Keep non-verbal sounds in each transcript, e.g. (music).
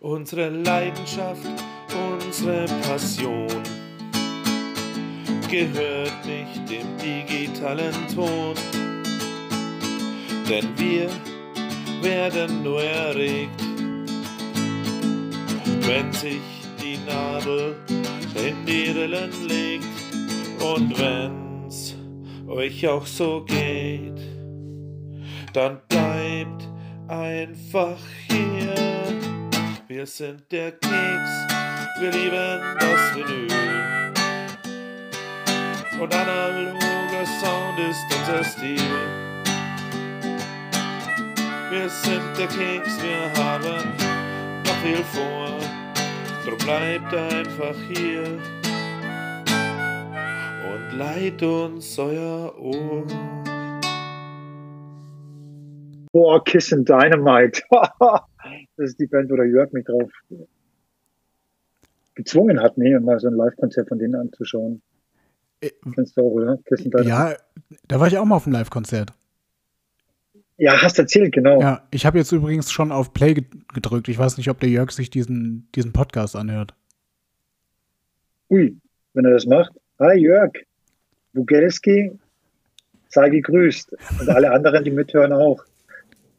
unsere Leidenschaft, unsere Passion gehört nicht dem digitalen Ton, denn wir werden nur erregt, wenn sich die Nadel in die Rillen legt und wenn's euch auch so geht, dann bleibt einfach hier. Wir sind der Keks, wir lieben das Vinyl. Und analoger Sound ist unser Stil. Wir sind der Keks, wir haben noch viel vor. Drum bleibt einfach hier und leiht uns euer Ohr. Boah, Kiss and Dynamite. (laughs) das ist die Band, wo der Jörg mich drauf gezwungen hat, mir mal so ein Live-Konzert von denen anzuschauen. Äh, Kennst du auch, oder? Dynamite. Ja, da war ich auch mal auf dem Live-Konzert. Ja, hast erzählt, genau. Ja, ich habe jetzt übrigens schon auf Play ge- gedrückt. Ich weiß nicht, ob der Jörg sich diesen, diesen Podcast anhört. Ui, wenn er das macht. Hi Jörg, Bugelski, sei gegrüßt. Und alle anderen, die mithören auch.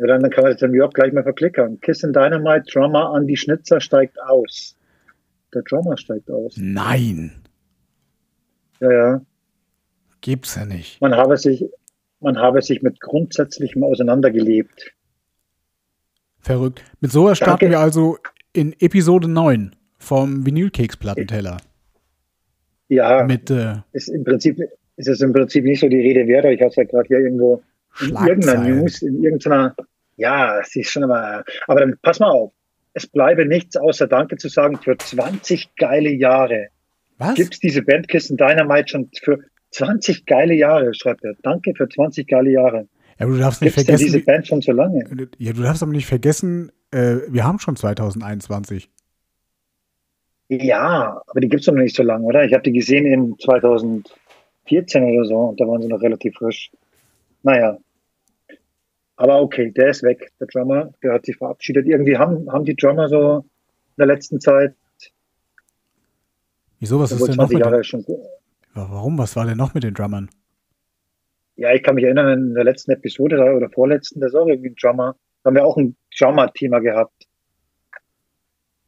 Ja, dann kann man das dem Jörg gleich mal verklickern. Kiss and Dynamite, Drummer Andy Schnitzer steigt aus. Der Drummer steigt aus. Nein, Ja, ja. gibt's ja nicht. Man habe sich, man habe sich mit Grundsätzlichem auseinandergelebt. Verrückt. Mit sowas starten Danke. wir also in Episode 9 vom Vinylkeks-Plattenteller. Ja, Mit äh, ist im Prinzip, ist es im Prinzip nicht so die Rede wert, aber ich habe es ja gerade hier irgendwo in irgendeiner. News, in irgendeiner, ja, es ist schon aber, aber dann pass mal auf. Es bleibe nichts außer Danke zu sagen für 20 geile Jahre. Was? Gibt es diese Bandkisten Dynamite schon für 20 geile Jahre, schreibt er. Danke für 20 geile Jahre. Ja, aber du darfst nicht Gibt es denn vergessen. diese Band schon so lange? Ja, du darfst aber nicht vergessen, äh, wir haben schon 2021. Ja, aber die gibt es noch nicht so lange, oder? Ich habe die gesehen in 2014 oder so und da waren sie noch relativ frisch. Naja. Aber okay, der ist weg, der Drummer, der hat sich verabschiedet. Irgendwie haben, haben die Drummer so in der letzten Zeit, Wieso, was ist denn noch 20 mit Jahre den. Warum? Was war denn noch mit den Drummern? Ja, ich kann mich erinnern, in der letzten Episode oder vorletzten, da ist auch irgendwie ein Drummer. Da haben wir auch ein Drummer-Thema gehabt.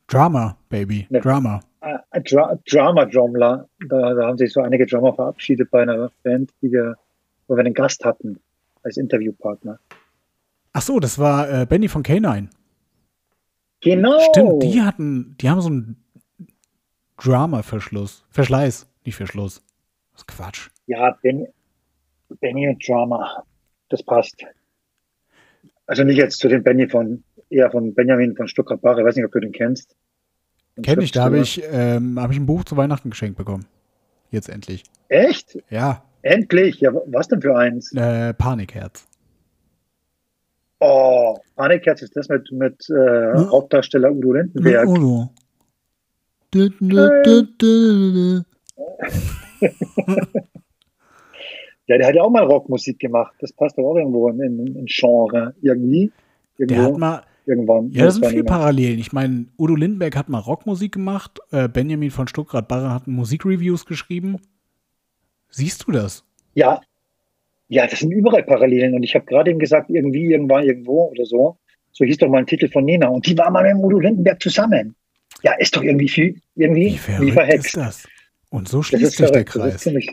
Drama, Baby. Ne. Drama. Äh, ein Dra Drama-Drumler. Da, da haben sich so einige Drummer verabschiedet bei einer Band, die wir, wo wir einen Gast hatten als Interviewpartner. Ach so, das war äh, Benny von K9. Genau. Stimmt, die hatten, die haben so einen Drama-Verschluss. Verschleiß, nicht Verschluss. Das ist Quatsch. Ja, ben, Benny und Drama. Das passt. Also nicht jetzt zu den Benny von, eher von Benjamin von Stuttgart-Barre. Ich weiß nicht, ob du den kennst. Kenn ich, da habe ich, ähm, hab ich ein Buch zu Weihnachten geschenkt bekommen. Jetzt endlich. Echt? Ja, Endlich? Ja, was denn für eins? äh, Panikherz. Oh, Panikherz ist das mit, mit äh, Hm? Hauptdarsteller Udo Lindenberg. Udo. Ja, der hat ja auch mal Rockmusik gemacht. Das passt doch auch irgendwo in, in, in Genre. Irgendwie. Irgendwo. Der hat mal, irgendwann. ja, das sind viele. Parallelen. Ich meine, Udo Lindenberg hat mal Rockmusik gemacht, äh, Benjamin von Stuttgart-Barre hat Musikreviews geschrieben. Siehst du das? Ja. Ja, das sind überall Parallelen. Und ich habe gerade eben gesagt, irgendwie, irgendwann, irgendwo oder so. So hieß doch mal ein Titel von Nena. Und die war mal mit Udo Lindenberg zusammen. Ja, ist doch irgendwie viel, irgendwie Wie verrückt verhext. ist das? Und so schließt sich der verrückt. Das ist Kreis. ziemlich,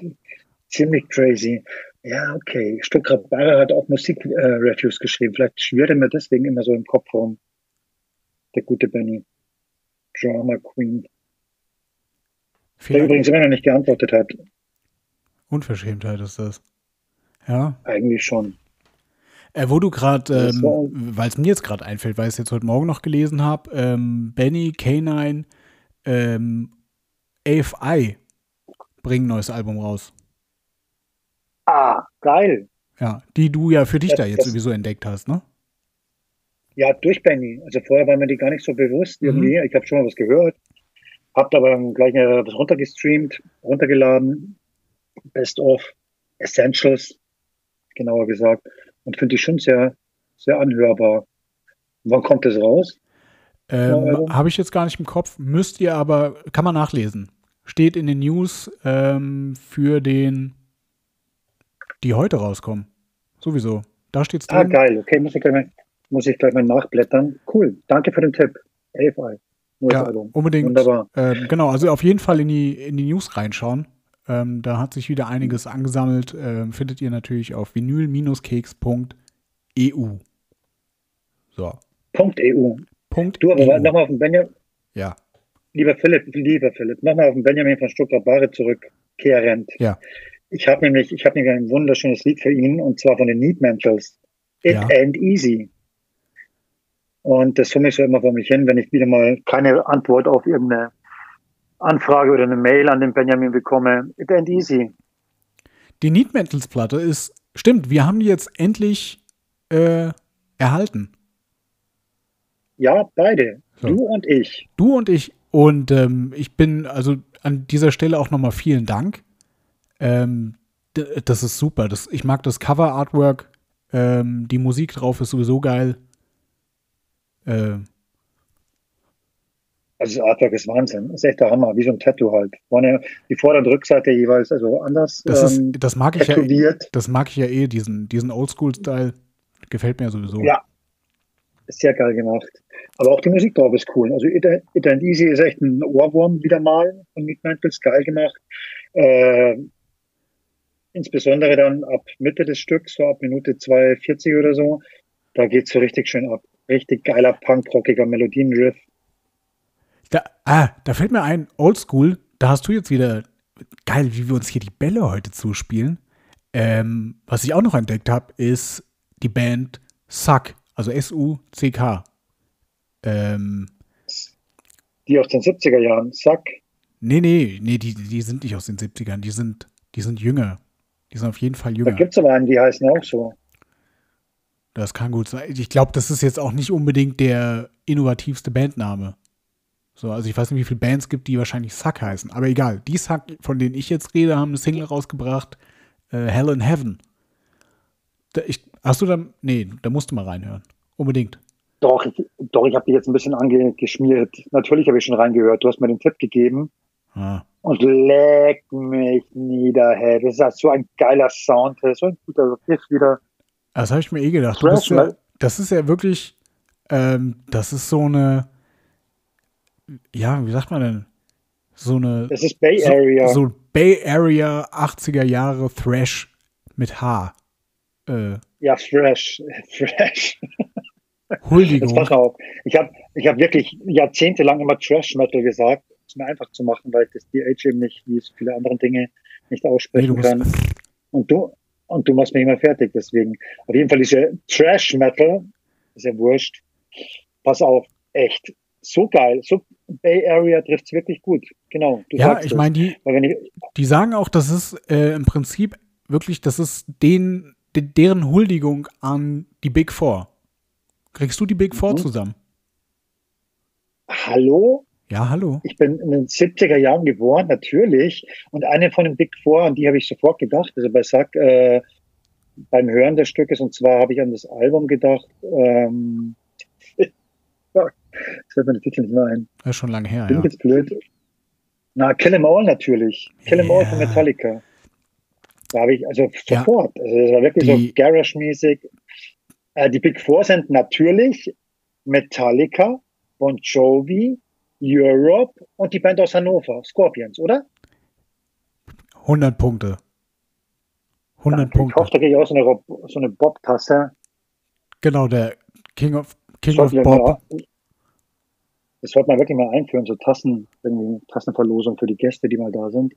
ziemlich crazy. Ja, okay. Stuttgart Barre hat auch Musik-Reviews geschrieben. Vielleicht schwirrt er mir deswegen immer so im Kopf rum. Der gute Benny. Drama Queen. Der Vielleicht übrigens immer noch nicht geantwortet hat. Unverschämtheit ist das. Ja. Eigentlich schon. Äh, wo du gerade, ähm, weil es mir jetzt gerade einfällt, weil ich es jetzt heute Morgen noch gelesen habe, ähm, Benny, K9, ähm, AFI bringen ein neues Album raus. Ah, geil. Ja, die du ja für dich Das- da jetzt das- sowieso entdeckt hast, ne? Ja, durch Benny. Also vorher war mir die gar nicht so bewusst Mhm. irgendwie. Ich habe schon mal was gehört. Habt aber dann gleich was runtergestreamt, runtergeladen. Best of Essentials, genauer gesagt. Und finde ich schon sehr, sehr anhörbar. Wann kommt das raus? Ähm, Habe ich jetzt gar nicht im Kopf, müsst ihr aber, kann man nachlesen. Steht in den News ähm, für den, die heute rauskommen. Sowieso. Da steht's ah, drin. Ah, geil. Okay, muss ich gleich mal, muss ich gleich mal nachblättern. Cool. Danke für den Tipp. AFI. Neues ja, Album. Unbedingt. Wunderbar. Ähm, genau, also auf jeden Fall in die, in die News reinschauen. Ähm, da hat sich wieder einiges angesammelt. Ähm, findet ihr natürlich auf vinyl-keks.eu. So. Punkt .eu. Punkt du, aber EU. nochmal auf den Benjamin. Ja. Lieber Philipp, lieber Philipp, nochmal auf den Benjamin von Stuttgart-Bari zurückkehrend. Ja. Ich habe nämlich, ich habe nämlich ein wunderschönes Lied für ihn und zwar von den Need Mantles. It ja. Ain't Easy. Und das summe ich so immer vor mich hin, wenn ich wieder mal keine Antwort auf irgendeine Anfrage oder eine Mail an den Benjamin bekomme. It ain't easy. Die Need Metals Platte ist, stimmt, wir haben die jetzt endlich äh, erhalten. Ja, beide. So. Du und ich. Du und ich. Und ähm, ich bin also an dieser Stelle auch nochmal vielen Dank. Ähm, das ist super. Das, ich mag das Cover-Artwork. Ähm, die Musik drauf ist sowieso geil. Äh, also das Artwork ist Wahnsinn. Ist echt der Hammer, wie so ein Tattoo halt. Vorne die Vorder- und Rückseite jeweils also anders. Das, ist, ähm, das mag ich ja. Das mag ich ja eh, diesen, diesen Oldschool-Style. Gefällt mir sowieso. Ja. Ist sehr geil gemacht. Aber auch die Musik drauf ist cool. Also It, It and Easy ist echt ein Ohrwurm wieder mal von Mantles, geil gemacht. Äh, insbesondere dann ab Mitte des Stücks, so ab Minute 2,40 oder so, da geht's so richtig schön ab. Richtig geiler, punkrockiger Melodienriff da, ah, da fällt mir ein, Oldschool, da hast du jetzt wieder, geil, wie wir uns hier die Bälle heute zuspielen. Ähm, was ich auch noch entdeckt habe, ist die Band Suck, also S-U-C-K. Ähm, die aus den 70er Jahren, Suck? Nee, nee, nee, die, die sind nicht aus den 70ern, die sind, die sind jünger. Die sind auf jeden Fall jünger. Da gibt es aber einen, die heißen auch so. Das kann gut sein. Ich glaube, das ist jetzt auch nicht unbedingt der innovativste Bandname. So, also ich weiß nicht, wie viele Bands gibt, die wahrscheinlich Suck heißen. Aber egal, die Suck, von denen ich jetzt rede, haben eine Single rausgebracht, äh, Hell in Heaven. Da, ich, hast du da, nee, da musst du mal reinhören. Unbedingt. Doch, ich, doch, ich habe die jetzt ein bisschen angeschmiert. Natürlich habe ich schon reingehört. Du hast mir den Tipp gegeben. Ah. Und leck mich nieder, hey. Das ist so ein geiler Sound. Das ist so ein guter Riff wieder. Das habe ich mir eh gedacht. Ja, das ist ja wirklich, ähm, das ist so eine, ja, wie sagt man denn? So eine. Das ist Bay Area. So, so Bay Area 80er Jahre Thrash mit H. Äh, ja, Thrash. (laughs) Thrash. Huldigung. Jetzt pass auf. Ich habe ich hab wirklich jahrzehntelang immer Trash Metal gesagt, um es mir einfach zu machen, weil ich das DH eben nicht, wie so viele andere Dinge, nicht aussprechen nee, kann. Und du, und du machst mich immer fertig, deswegen. Auf jeden Fall diese Trash Metal, ist ja wurscht. Pass auf, echt so geil, so Bay Area trifft es wirklich gut. Genau. ja, ich meine, die, die sagen auch, das ist äh, im Prinzip wirklich, das ist den, de, deren Huldigung an die Big Four. Kriegst du die Big Four mhm. zusammen? Hallo? Ja, hallo. Ich bin in den 70er Jahren geboren, natürlich. Und eine von den Big Four, an die habe ich sofort gedacht, also bei Sack, äh, beim Hören des Stückes, und zwar habe ich an das Album gedacht, ähm, das fällt mir der Titel nicht mehr ein. Das ist schon lange her, Bin ja. jetzt blöd. Na, Kill 'Em All natürlich. Kill 'Em yeah. All von Metallica. Da habe ich, also sofort. Ja. Also das war wirklich die, so Garage-mäßig. Äh, die Big Four sind natürlich Metallica, Bon Jovi, Europe und die Band aus Hannover, Scorpions, oder? 100 Punkte. 100 Danke. Punkte. Ich hoffe, da kriege ich auch so eine, so eine Bob-Tasse. Genau, der King of, King of Bob. Das sollte man wirklich mal einführen, so Tassen, irgendwie Tassenverlosung für die Gäste, die mal da sind.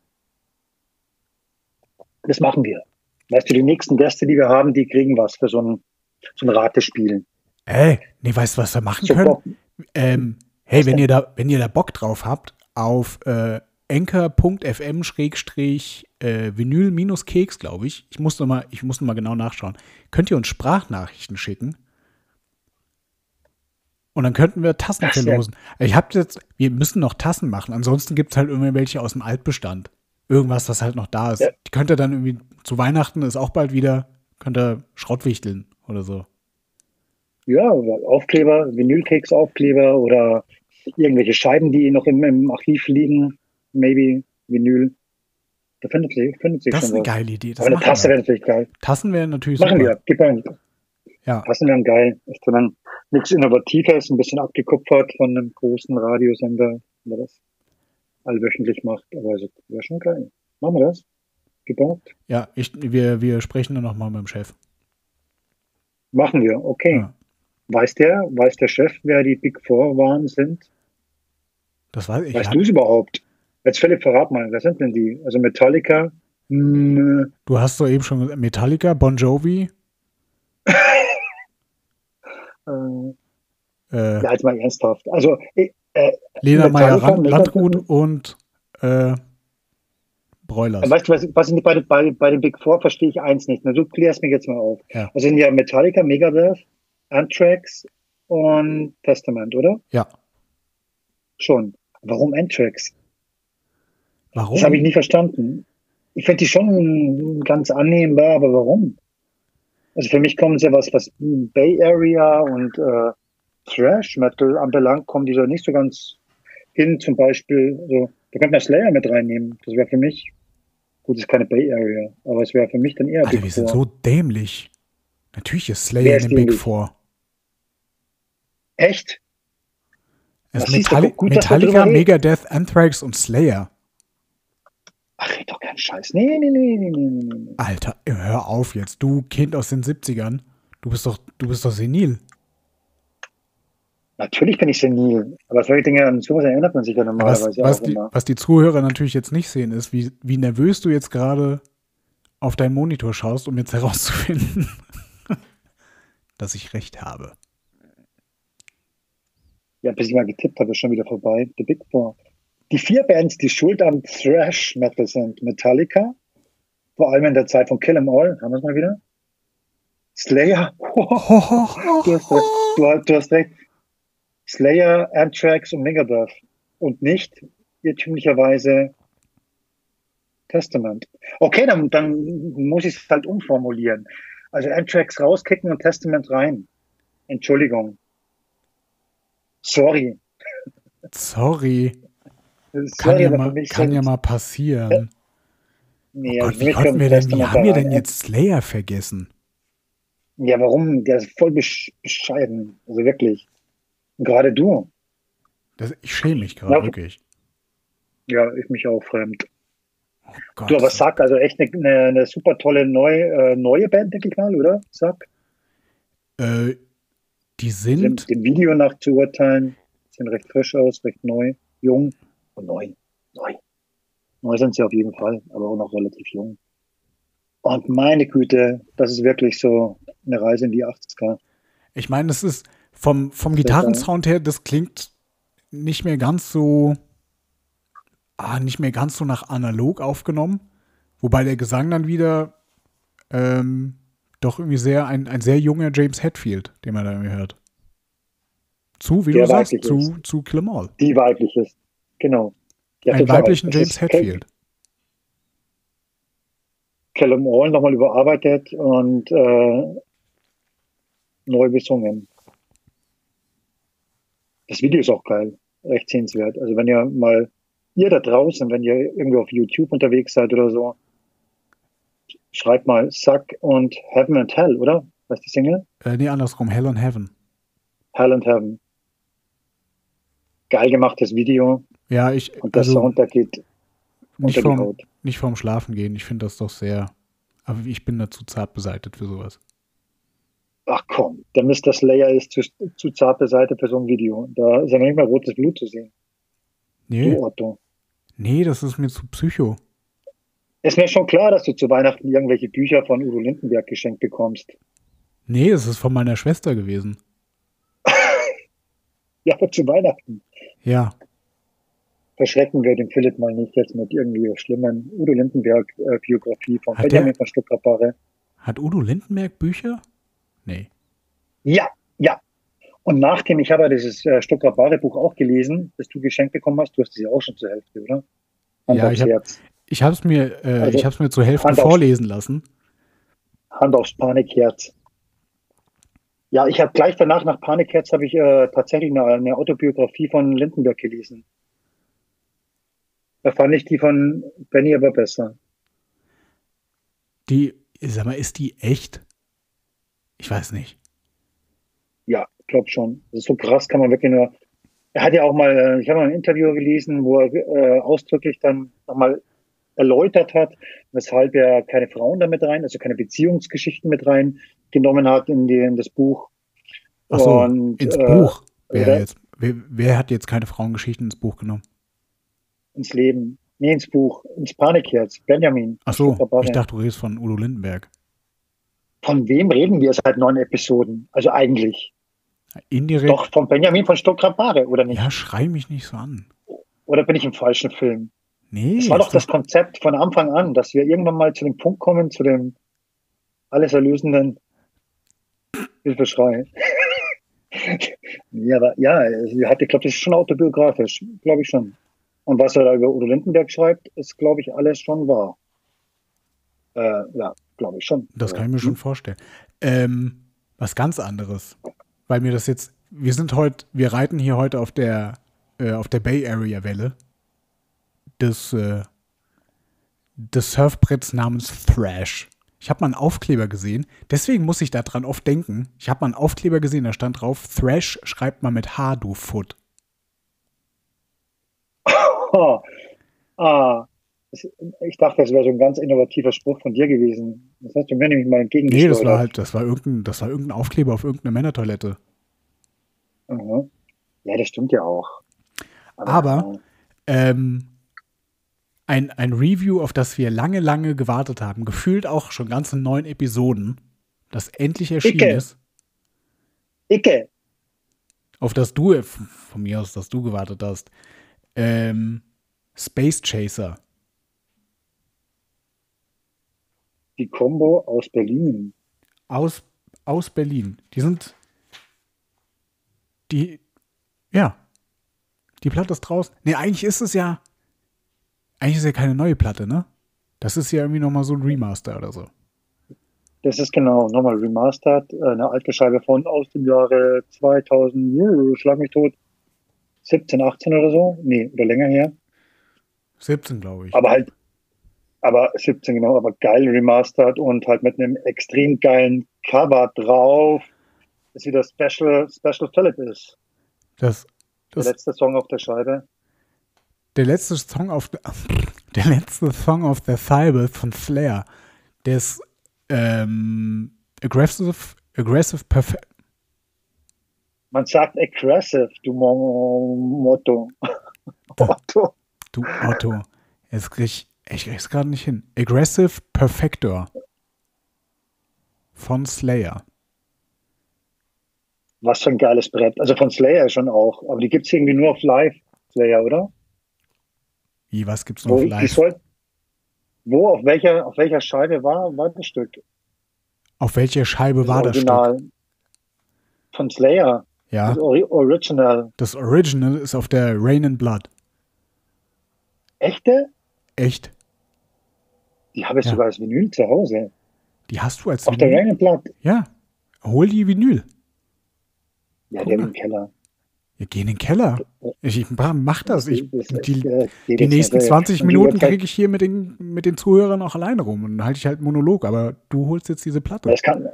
Das machen wir. Weißt du, die nächsten Gäste, die wir haben, die kriegen was für so ein, so ein Ratespiel. Ey, nee, weißt du, was wir machen so können? Ähm, hey, wenn ihr da, wenn ihr da Bock drauf habt, auf äh, anchor.fm schrägstrich äh, Vinyl-Keks, glaube ich. Ich muss noch mal, ich muss noch mal genau nachschauen. Könnt ihr uns Sprachnachrichten schicken? Und dann könnten wir Tassen Ach, verlosen. Ja. Ich habe jetzt, wir müssen noch Tassen machen. Ansonsten gibt es halt irgendwelche aus dem Altbestand. Irgendwas, das halt noch da ist. Ja. Die könnt ihr dann irgendwie zu Weihnachten ist auch bald wieder, könnt ihr Schrottwichteln oder so. Ja, oder Aufkleber, Vinylkeks-Aufkleber oder irgendwelche Scheiben, die noch im, im Archiv liegen. Maybe Vinyl. Da findet sich, findet sich Das ist eine was. geile Idee. Das Aber eine machen Tasse wäre natürlich geil. Tassen wären natürlich Machen super. wir. Gib ein, Ja. Tassen wären geil. Ist nichts Innovatives, ein bisschen abgekupfert von einem großen Radiosender, der das allwöchentlich macht. Aber also, wäre schon geil. Machen wir das? Gebaut? Ja, ich, wir, wir sprechen dann nochmal mit dem Chef. Machen wir. Okay. Ja. Weiß der, weiß der Chef, wer die Big Four waren, sind? Das weiß ich. Weißt Ja. du es überhaupt? Jetzt Philipp, verrat mal, wer sind denn die? Also Metallica, hm, Du hast doch eben schon Metallica, Bon Jovi, (laughs) äh, äh, ja, jetzt mal ernsthaft. Also, ich, äh, Lena Meyer Metallica, Landrut Metallica. und äh, Broilers. weißt du, was, was sind die bei, bei, bei den Big Four verstehe ich eins nicht. Na, du klärst mich jetzt mal auf. Ja. Also sind ja Metallica, Megadeth, Anthrax und Testament, oder? Ja. Schon. Warum Anthrax? Warum? Das habe ich nie verstanden. Ich finde die schon ganz annehmbar, aber warum? Also für mich kommen sie was, was Bay Area und äh, Thrash Metal anbelangt, kommen die so nicht so ganz hin. Zum Beispiel, so, da könnte man Slayer mit reinnehmen. Das wäre für mich, gut, es ist keine Bay Area, aber es wäre für mich dann eher Alter, Big wir sind Four. so dämlich. Natürlich ist Slayer in den Big? Four. Echt? Es Das ist siehst du, Metalli Metallica. Megadeth, Anthrax und Slayer. Ach, red doch keinen Scheiß. Nee, nee, nee, nee, nee, nee. Alter, hör auf jetzt. Du Kind aus den 70ern. Du bist doch, du bist doch senil. Natürlich bin ich senil. Aber solche Dinge, an sowas erinnert man sich ja Was, normalerweise was, auch die, immer. was die Zuhörer natürlich jetzt nicht sehen, ist, wie, wie nervös du jetzt gerade auf deinen Monitor schaust, um jetzt herauszufinden, (laughs) dass ich recht habe. Ja, bis ich mal getippt habe, ist schon wieder vorbei. The Big Four. Die vier Bands, die schuld am Thrash Metal sind. Metallica, vor allem in der Zeit von Kill 'Em All, haben wir es mal wieder. Slayer, (laughs) du, hast recht. Du, hast- du hast recht. Slayer, Anthrax und Megadeth. Und nicht irrtümlicherweise Testament. Okay, dann, dann muss ich es halt umformulieren. Also Anthrax rauskicken und Testament rein. Entschuldigung. Sorry. Sorry, Sorry, kann, ja mal, kann ja mal passieren. Nee, Oh Gott, wie konnten wir denn, wie haben wir denn jetzt Slayer vergessen? Ja, warum? Der ist voll besch bescheiden. Also wirklich. Gerade du. Das, ich schäme mich gerade, Ja. wirklich. Ja, ich mich auch fremd. Oh Gott. Du, aber Sack, also echt eine, eine, eine super tolle neu, äh, neue Band, denke ich mal, oder? Sack. äh, die Dem, sind, dem Video nach zu urteilen, sehen recht frisch aus, recht neu, jung und neu. Neu. Neu sind sie auf jeden Fall, aber auch noch relativ jung. Und meine Güte, das ist wirklich so eine Reise in die 80er. ich meine, das ist vom, vom Gitarrensound her, das klingt nicht mehr ganz so, ah, nicht mehr ganz so nach analog aufgenommen. Wobei der Gesang dann wieder ähm, doch irgendwie sehr, ein, ein sehr junger James Hetfield, den man da irgendwie hört. Zu, wie Der du sagst, zu, ist. zu Kill 'Em All. Die weiblich ist. Genau. Ja, Einen weiblichen James Hetfield. Callum All nochmal überarbeitet und äh, neu besungen. Das Video ist auch geil, recht sehenswert. Also wenn ihr mal, ihr da draußen, wenn ihr irgendwie auf YouTube unterwegs seid oder so, schreibt mal Suck und Heaven and Hell, oder? Was ist die Single? Äh, nee, andersrum, Hell on Heaven. Hell and Heaven. Geil gemachtes Video Ja, ich, und der also Sound, der geht nicht unter vorm, nicht vorm Schlafen gehen. Ich finde das doch sehr, aber ich bin da zu zart beseitet für sowas. Ach komm, der Mr. Slayer ist zu, zu zart beseitigt für so ein Video. Da ist ja noch nicht mal rotes Blut zu sehen. Nee, Du Otto. nee, das ist mir zu psycho. Ist mir schon klar, dass du zu Weihnachten irgendwelche Bücher von Udo Lindenberg geschenkt bekommst. Nee, es ist von meiner Schwester gewesen. (laughs) Ja, aber zu Weihnachten. Ja, Verschrecken wir den Philipp mal nicht jetzt mit irgendwie schlimmen Udo Lindenberg-Biografie von Hat Benjamin der- von Stuttgart-Barre. hat Udo Lindenberg Bücher? Nee. Ja, ja. Und nachdem, ich habe ja dieses äh, Stuttgart-Barre-Buch auch gelesen, das du geschenkt bekommen hast, du hast es ja auch schon zur Hälfte, oder? Hand Ja, ich habe es mir, äh, Also, ich hab's mir zur Hälfte Hand auf- vorlesen lassen. Hand aufs Panikherz. Ja, ich habe gleich danach, nach Panikherz, habe ich äh, tatsächlich eine, eine Autobiografie von Lindenberg gelesen. Da fand ich die von Benny aber besser. Die, sag mal, ist die echt? Ich weiß nicht. Ja, glaub schon. Das ist so krass, kann man wirklich nur. Er hat ja auch mal, äh, ich habe mal ein Interview gelesen, wo er äh, ausdrücklich dann nochmal erläutert hat, weshalb er keine Frauen damit rein, also keine Beziehungsgeschichten mit rein genommen hat in, die, in das Buch. Ach so, Und, ins äh, Buch. Wer, jetzt, wer, wer hat jetzt keine Frauengeschichten ins Buch genommen? Ins Leben. Nee, ins Buch, ins Panikherz. Benjamin. Ach so, ich dachte, du redest von Udo Lindenberg. Von wem reden wir seit neun Episoden? Also eigentlich. Indirekt. Doch von Benjamin von Stuttgart-Barre, oder nicht? Ja, schrei mich nicht so an. Oder bin ich im falschen Film? Nee. Das war doch das Konzept von Anfang an, dass wir irgendwann mal zu dem Punkt kommen, zu dem alles erlösenden Hilfeschrei. ja, (laughs) aber, ja, ich glaube, das ist schon autobiografisch, glaube ich schon. Und was er da über Udo Lindenberg schreibt, ist, glaube ich, alles schon wahr. Äh, ja, glaube ich schon. Das kann ich mir schon vorstellen. Ähm, was ganz anderes. Weil mir das jetzt, wir sind heute, wir reiten hier heute auf der, äh, auf der Bay Area Welle des, äh, des Surfbretts namens Thrash. Ich habe mal einen Aufkleber gesehen, deswegen muss ich daran oft denken. Ich habe mal einen Aufkleber gesehen, da stand drauf, Thrash schreibt man mit H, du Foot. (laughs) (laughs) Ah, ah, ich dachte, das wäre so ein ganz innovativer Spruch von dir gewesen. Das hast du mir nämlich mal Nee, entgegengesteuert. das war halt, das war irgendein, das war irgendein Aufkleber auf irgendeiner Männertoilette. Mhm. Ja, das stimmt ja auch. Aber- Ähm, ein, ein Review, auf das wir lange, lange gewartet haben, gefühlt auch schon ganze neun Episoden, das endlich erschienen Icke. ist, Icke, auf das du, von mir aus, dass du gewartet hast, ähm, Space Chaser. die Combo aus Berlin. aus, aus Berlin. Die sind, die, ja, die Platte ist draußen. Nee, eigentlich ist es ja, eigentlich ist es ja keine neue Platte, ne? Das ist ja irgendwie nochmal so ein Remaster oder so. Das ist genau nochmal remastered, eine alte Scheibe von aus dem Jahre 2000, uh, schlag mich tot, 17, 18 oder so. Nee, oder länger her. 17, glaube ich. Aber halt, aber 17 genau, aber geil remastered und halt mit einem extrem geilen Cover drauf. Das wieder Special, Special Philip ist. Das, Der das, letzte Song auf der Scheibe. der letzte Song auf der, (laughs) der letzte Song auf der Cyber von Slayer, der ist ähm, aggressive, aggressive perfect. Man sagt aggressive, du Mo Motto. Motto. (laughs) Du Otto, jetzt krieg ich, ich krieg's gerade nicht hin. Aggressive Perfector von Slayer. Was für ein geiles Brett. Also von Slayer schon auch. Aber die gibt's irgendwie nur auf Live, Slayer, oder? Wie, was gibt's noch Wo, auf live? soll, wo, auf welcher, auf welcher Scheibe war, war das Stück? Auf welcher Scheibe war das Stück? Original. Von Slayer. Ja, Das Ori Original. das Original ist auf der Rain and Blood. Echte? Echt? Die habe ich Ja. sogar als Vinyl zu Hause. Die hast du als Auf der Vinyl? Rain and Blood. Ja. Hol die Vinyl. Ja, der mal. im Keller. Wir gehen in den Keller. Ich, ich mach das. Ich, das- die, die jetzt nächsten nicht. 20 Und die Minuten kriege ich hier mit den, mit den Zuhörern auch alleine rum. Und dann halte ich halt einen Monolog. Aber du holst jetzt diese Platte. Das, kann,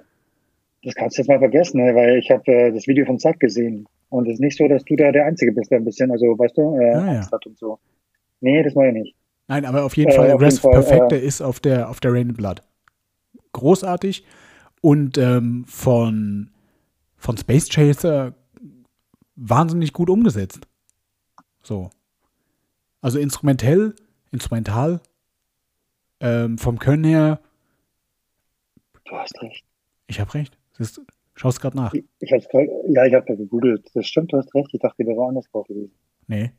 das kannst du jetzt mal vergessen, ne? weil ich habe äh, das Video von Zack gesehen. Und es ist nicht so, dass du da der Einzige bist, der ein bisschen, also weißt du, äh, Ja, ja. Hat und so. Nee, das meine ich nicht. Nein, aber auf jeden Äh, Fall, auf jeden Fall, Perfecte äh, ist auf der, auf der Rain Blood. Großartig. Und ähm, von, von Space Chaser wahnsinnig gut umgesetzt. So. Also instrumentell, instrumental, ähm, vom Können her, Du hast recht. ich habe recht. Du, Schaust gerade nach. Ich, ich hab's grad, ja, ich habe da gegoogelt. Das stimmt, du hast recht. Ich dachte, die wäre woanders drauf gewesen. Nee.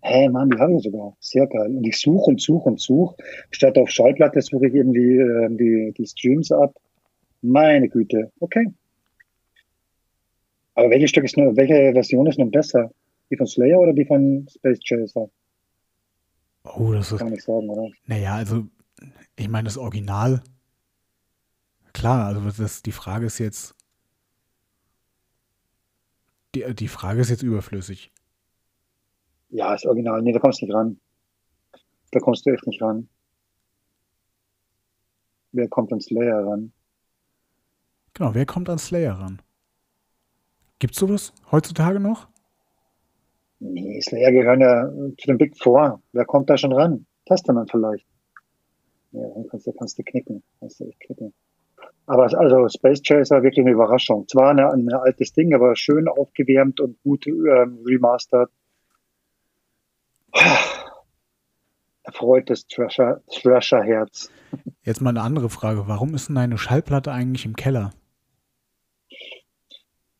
Hey, Mann, die haben wir sogar. Sehr geil. Und ich suche und suche und suche. Statt auf Schallplatte suche ich eben die, äh, die, die Streams ab. Meine Güte. Okay. Aber welches Stück ist nur, welche Version ist nun besser? Die von Slayer oder die von Space Chaser? Oh, das ist. Kann nicht sagen, oder? Naja, also, ich meine, das Original. Klar, also das, die Frage ist jetzt, Die, die Frage ist jetzt überflüssig. Ja, ist original. Nee, da kommst du nicht ran. Da kommst du echt nicht ran. Wer kommt an Slayer ran? Genau, wer kommt an Slayer ran? Gibt's sowas heutzutage noch? Nee, Slayer gehören ja zu den Big Four. Wer kommt da schon ran? Testament vielleicht. Ja, dann kannst du, kannst du knicken. Kannst du echt knicken. Aber also Space Chaser wirklich eine Überraschung. Zwar ein eine altes Ding, aber schön aufgewärmt und gut ähm, remastered. Erfreutes Thrasher, Thrasher-Herz. Jetzt mal eine andere Frage. Warum ist denn eine Schallplatte eigentlich im Keller?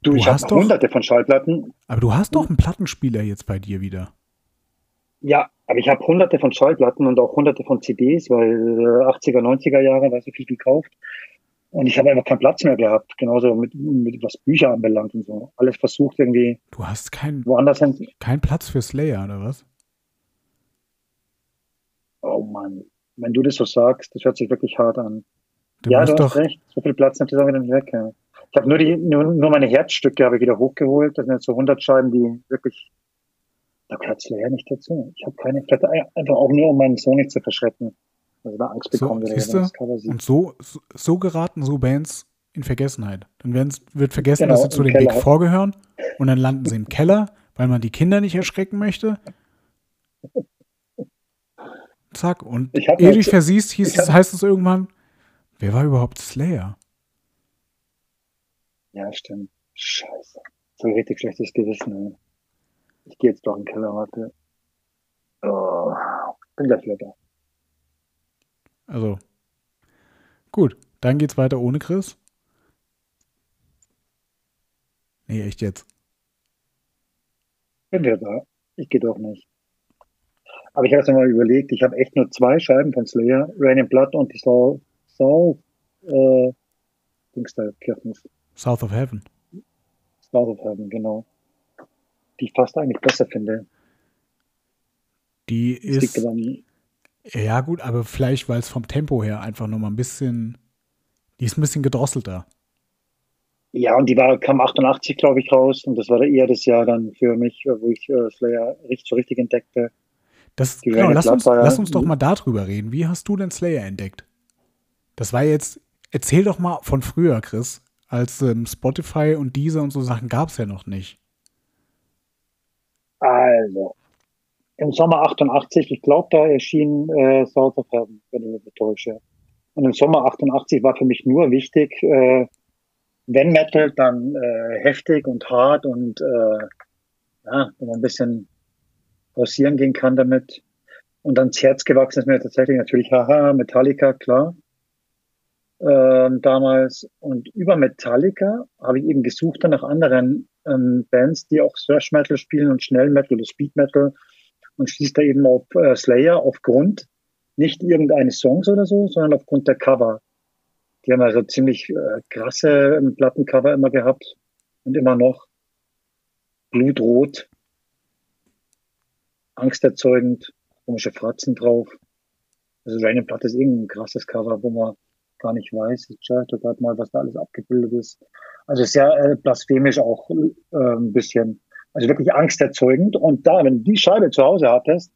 Du, Du ich habe hast doch- hunderte von Schallplatten. Aber du hast doch einen Plattenspieler jetzt bei dir wieder. Ja, aber ich habe hunderte von Schallplatten und auch hunderte von CDs, weil äh, 80er, 90er Jahre war so viel gekauft. Und ich habe einfach keinen Platz mehr gehabt, genauso mit, mit was Bücher anbelangt und so. Alles versucht irgendwie Du hast keinen woanders hin. keinen Platz für Slayer, oder was? Oh Mann, wenn du das so sagst, das hört sich wirklich hart an. Du ja, du doch, hast recht. So viel Platz nimmt das auch wieder nicht weg. Ja. Ich habe nur die, nur, nur meine Herzstücke habe ich wieder hochgeholt. Das sind jetzt so 100 Scheiben, die wirklich, da gehört Slayer nicht dazu. Ich habe keine, vielleicht einfach auch nur, um meinen Sohn nicht zu verschrecken. Also da Angst So, bekommen, wenn er das Cover sieht. Und so, so, so geraten so Bands in Vergessenheit. Dann wird vergessen, Genau, dass sie zu den Big Keller. Four gehören und dann landen sie im Keller, weil man die Kinder nicht erschrecken möchte. Zack. Und Ich ehe dich versiehst, hieß es, heißt es irgendwann, wer war überhaupt Slayer? Ja, stimmt. Scheiße. So ein richtig schlechtes Gewissen. Ey. Ich gehe jetzt doch in den Keller, warte. Oh, bin gleich wieder da. Also, gut. Dann geht's weiter ohne Chris. Nee, echt jetzt. Bin wieder da. Ich gehe doch nicht. Aber ich habe es mir mal überlegt, ich habe echt nur zwei Scheiben von Slayer, Rain in Blood und die Soul, Soul, äh, Dings da, Kirchnis, South of Heaven. South of Heaven, genau. Die ich fast eigentlich besser finde. Die Das liegt ist, aber an- ja gut, aber vielleicht, weil es vom Tempo her einfach nochmal ein bisschen, die ist ein bisschen gedrosselter. Ja, und die war, kam 88, glaube ich, raus. Und das war eher das Jahr dann für mich, wo ich äh, Slayer richtig, so richtig entdeckte. Das, Die genau, lass uns, ja- lass uns doch mal darüber reden. Wie hast du denn Slayer entdeckt? Das war jetzt, erzähl doch mal von früher, Chris, als ähm, Spotify und diese und so Sachen gab es ja noch nicht. Also, im Sommer 88, ich glaube, da erschien äh, South of Heaven, wenn ich mich nicht täusche. Und im Sommer 88 war für mich nur wichtig, äh, wenn Metal, dann äh, heftig und hart und äh, ja, wo man ein bisschen pausieren gehen kann damit. Und dann ins Herz gewachsen ist mir tatsächlich natürlich, haha, Metallica, klar. Ähm, damals. Und über Metallica habe ich eben gesucht dann nach anderen ähm, Bands, die auch Thrash Metal spielen und Schnell Metal oder Speed Metal und stieß da eben auf äh, Slayer aufgrund nicht irgendeines Songs oder so, sondern aufgrund der Cover. Die haben also ziemlich äh, krasse ähm, Plattencover immer gehabt und immer noch blutrot, angsterzeugend, komische Fratzen drauf. Also Rain Blood ist irgendein krasses Cover, wo man gar nicht weiß. Ich schaue gerade mal, was da alles abgebildet ist. Also sehr äh, blasphemisch auch äh, ein bisschen. Also wirklich angsterzeugend. Und da, wenn du die Scheibe zu Hause hattest,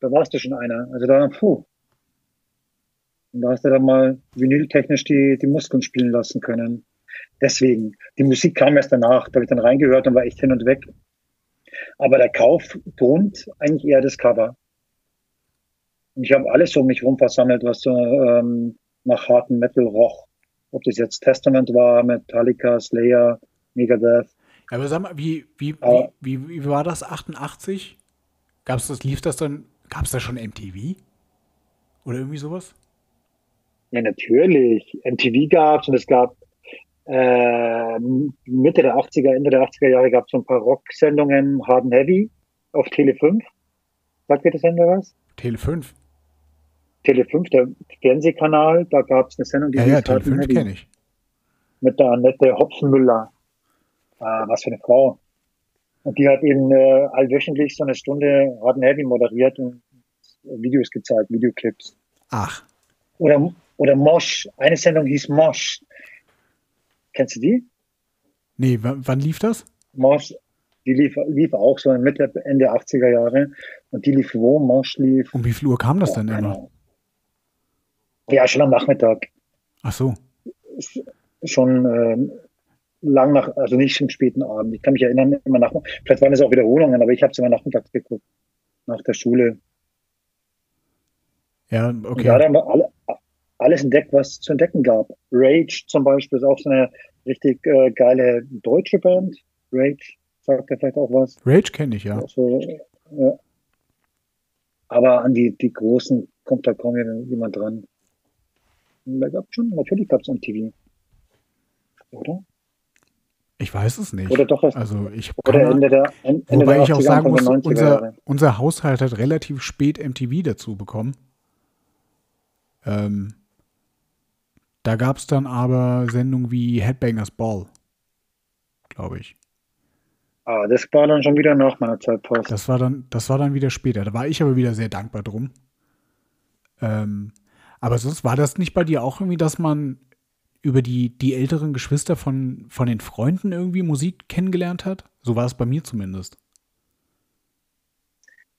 da warst du schon einer. Also da, puh. Und da hast du dann mal vinyltechnisch die, die Muskeln spielen lassen können. Deswegen, die Musik kam erst danach. Da habe ich dann reingehört und war echt hin und weg. Aber der Kaufgrund eigentlich eher das Cover. Und ich habe alles um mich rum versammelt, was so ähm, nach harten Metal roch. Ob das jetzt Testament war, Metallica, Slayer, Megadeth. Aber sag mal, wie, wie, wie, Aber- wie, wie war das 88? Gab's das, lief das dann, gab es da schon MTV? Oder irgendwie sowas? Ja, natürlich. MTV gab's und es gab äh, Mitte der 80er, Ende der 80er Jahre gab es so ein paar Rocksendungen, Hard and Heavy auf Tele 5. Sagt ihr das Sender was? Tele 5. Tele 5, der Fernsehkanal, da gab es eine Sendung, die Ja, ja, hieß Tele Hard and 5 Heavy. kenne ich. mit der Annette Hopfenmüller. Ah, was für eine Frau. Und die hat eben äh, allwöchentlich so eine Stunde Hard Heavy moderiert und Videos gezeigt, Videoclips. Ach, Oder, oder Mosh. Eine Sendung hieß Mosh. Kennst du die? nee, wann lief das? Mosh, Die lief, lief auch so Mitte, Ende 80er Jahre. Und die lief wo? Marsch lief. Um wie viel Uhr kam das oh, denn immer? Ahnung. Ja, schon am Nachmittag. Ach so. Schon ähm, lang nach, also nicht im späten Abend. Ich kann mich erinnern, immer nach, vielleicht waren es auch Wiederholungen, aber ich habe es immer nachmittags geguckt. Nach der Schule. Ja, Und okay. da haben wir alle, alles entdeckt, was es zu entdecken gab. Rage zum Beispiel ist auch so eine richtig äh, geile deutsche Band. Rage sagt ja vielleicht auch was. Rage kenne ich ja. Also, ja. Aber an die, die großen kommt da kaum jemand dran. Da gab schon, natürlich gab es MTV. Oder? Ich weiß es nicht. Oder doch erst Also ich oder kann, Ende der, Ende wobei der ich auch 80er, sagen muss, der 90er unser, unser Haushalt hat relativ spät MTV dazu bekommen. Ähm, da gab es dann aber Sendungen wie Headbangers Ball, glaube ich. Ah, das war dann schon wieder nach meiner Zeit fast. Das war dann, das war dann wieder später. Da war ich aber wieder sehr dankbar drum. Ähm, aber sonst war das nicht bei dir auch irgendwie, dass man über die, die älteren Geschwister von, von den Freunden irgendwie Musik kennengelernt hat? So war es bei mir zumindest.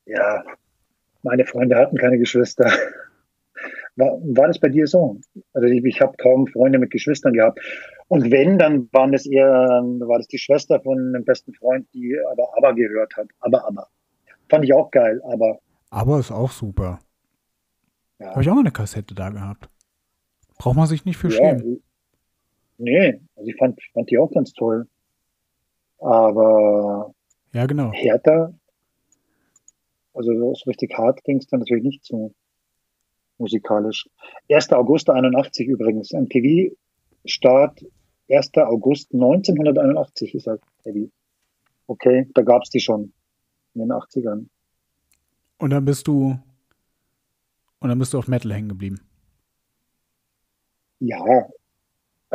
Ja, meine Freunde hatten keine Geschwister. (laughs) War, war das bei dir so? Also ich, ich habe kaum Freunde mit Geschwistern gehabt. Und wenn, dann waren das eher, war das die Schwester von einem besten Freund, die aber aber gehört hat. Aber aber. Fand ich auch geil, aber Aber ist auch super. ja. Habe ich auch mal eine Kassette da gehabt. Braucht man sich nicht für ja, schämen. Nee, also ich fand, fand die auch ganz toll. Aber Ja, genau. härter, also so so richtig hart ging es dann natürlich nicht zu musikalisch. 1. August 81 übrigens, MTV-Start 1. August 1981 ist halt heavy. Okay, da gab's die schon in den 80ern. Und dann bist du und dann bist du auf Metal hängen geblieben. Ja,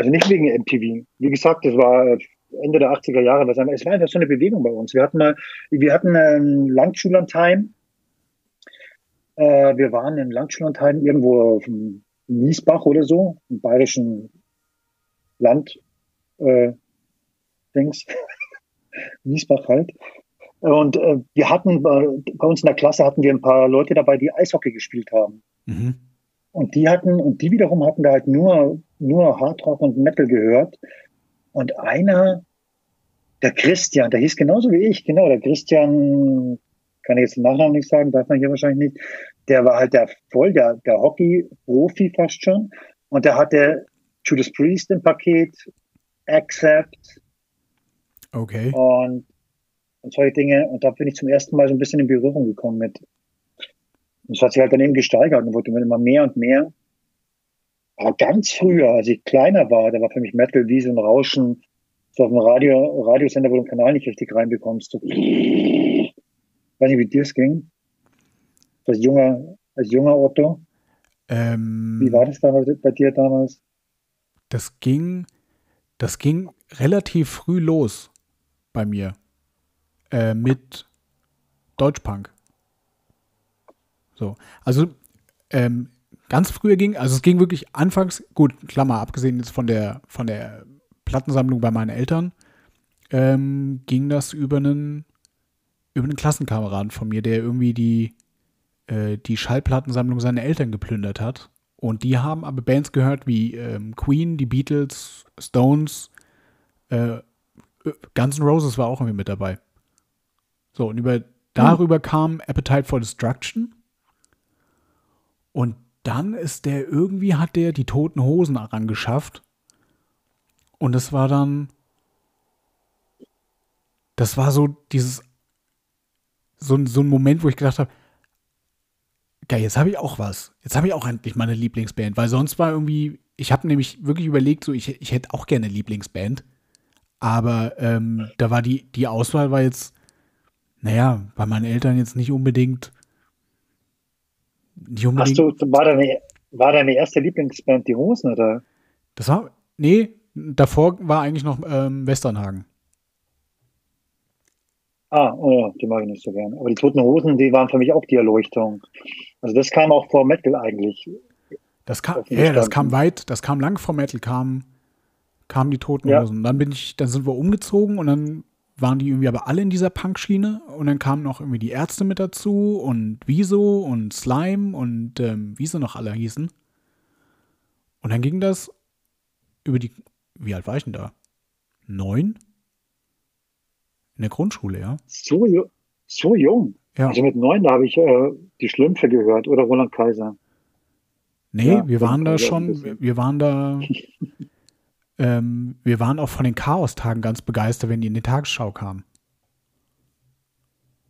also nicht wegen MTV. Wie gesagt, das war Ende der 80er Jahre. Was es war einfach so eine Bewegung bei uns. Wir hatten mal, wir hatten einen Langschullandheim. Äh, wir waren in Langschullandheim irgendwo auf dem Miesbach oder so, im bayerischen Land, äh, Dings. (laughs) Miesbach halt. Und äh, wir hatten bei, bei uns in der Klasse hatten wir ein paar Leute dabei, die Eishockey gespielt haben. Mhm. Und die hatten, und die wiederum hatten da halt nur, nur Hardrock und Metal gehört. Und einer, der Christian, der hieß genauso wie ich, genau, der Christian, kann ich jetzt den Nachnamen nicht sagen, darf man hier wahrscheinlich nicht, der war halt der voll, der, der Hockey-Profi fast schon. Und der hatte Judas Priest im Paket, Accept Okay. und, und solche Dinge. Und da bin ich zum ersten Mal so ein bisschen in Berührung gekommen mit. Und es hat sich halt dann eben gesteigert und wurde immer mehr und mehr. Aber ganz früher, als ich kleiner war, da war für mich Metal wie so ein Rauschen, so auf dem Radio, Radiosender, wo du den Kanal nicht richtig reinbekommst. So. Weiß nicht, wie dir es ging. Als junger, als junger Otto. Ähm, Wie war das damals bei dir damals? das ging, das ging relativ früh los bei mir äh, mit Deutschpunk. So, also ähm, ganz früher ging, also es ging wirklich anfangs, gut, Klammer, abgesehen jetzt von der von der Plattensammlung bei meinen Eltern, ähm, ging das über einen über einen Klassenkameraden von mir, der irgendwie die äh, die Schallplattensammlung seiner Eltern geplündert hat. Und die haben aber Bands gehört wie ähm, Queen, die Beatles, Stones, äh, Guns N' Roses war auch irgendwie mit dabei. So, und über, darüber kam Appetite for Destruction. Und dann ist der, irgendwie hat der die toten Hosen rangeschafft. Und das war dann, das war so dieses, so, ein- so ein Moment, wo ich gedacht habe, geil, jetzt habe ich auch was. Jetzt habe ich auch endlich meine Lieblingsband, weil sonst war irgendwie, ich habe nämlich wirklich überlegt, so ich, ich hätte auch gerne eine Lieblingsband, aber ähm, da war die, die Auswahl war jetzt, naja, bei meinen Eltern jetzt nicht unbedingt, nicht Hast unbedingt, du, war deine, war deine erste Lieblingsband die Hosen oder? das war, nee, davor war eigentlich noch ähm, Westernhagen. Ah, oh, die mag ich nicht so gern. Aber die Toten Hosen, die waren für mich auch die Erleuchtung. Also das kam auch vor Metal eigentlich. Das kam, ja, das kam weit, das kam lang vor Metal, kam, kamen die Toten. Hosen. Dann bin ich, dann sind wir umgezogen und dann waren die irgendwie aber alle in dieser Punk-Schiene und dann kamen noch irgendwie die Ärzte mit dazu und Wieso und Slime und ähm, wie sie noch alle hießen. Und dann ging das über die, wie alt war ich denn da? Neun? In der Grundschule, ja. So, so jung. Ja. Also mit neun, da habe ich äh, die Schlümpfe gehört oder Roland Kaiser. Nee, Ja, wir waren da schon, wir waren da, (laughs) ähm, wir waren auch von den Chaos-Tagen ganz begeistert, wenn die in die Tagesschau kamen.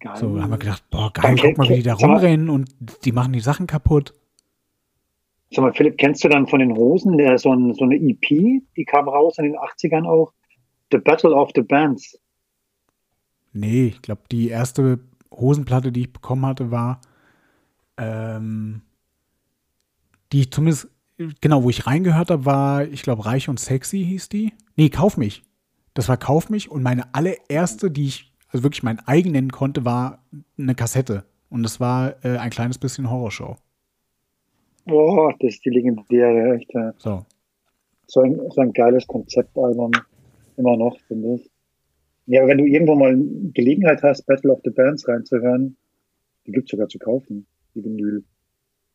Geil. So haben wir gedacht, boah, geil, guck mal, wie die da rumrennen und die machen die Sachen kaputt. Sag mal, Philipp, kennst du dann von den Hosen der, so, ein, so eine EP, die kam raus in den 80ern auch? The Battle of the Bands. Nee, ich glaube, die erste Hosenplatte, die ich bekommen hatte, war, ähm, die ich zumindest, genau, wo ich reingehört habe, war, ich glaube, Reich und Sexy hieß die. Nee, Kauf mich. Das war Kauf mich und meine allererste, die ich, also wirklich mein eigen nennen konnte, war eine Kassette. Und das war äh, ein kleines bisschen Horrorshow. Boah, das ist die legendäre, echt. ja. So. So ein, so ein geiles Konzeptalbum. Immer noch, finde ich. Ja, aber wenn du irgendwo mal Gelegenheit hast, Battle of the Bands reinzuhören, die gibt's sogar zu kaufen, die Vinyl.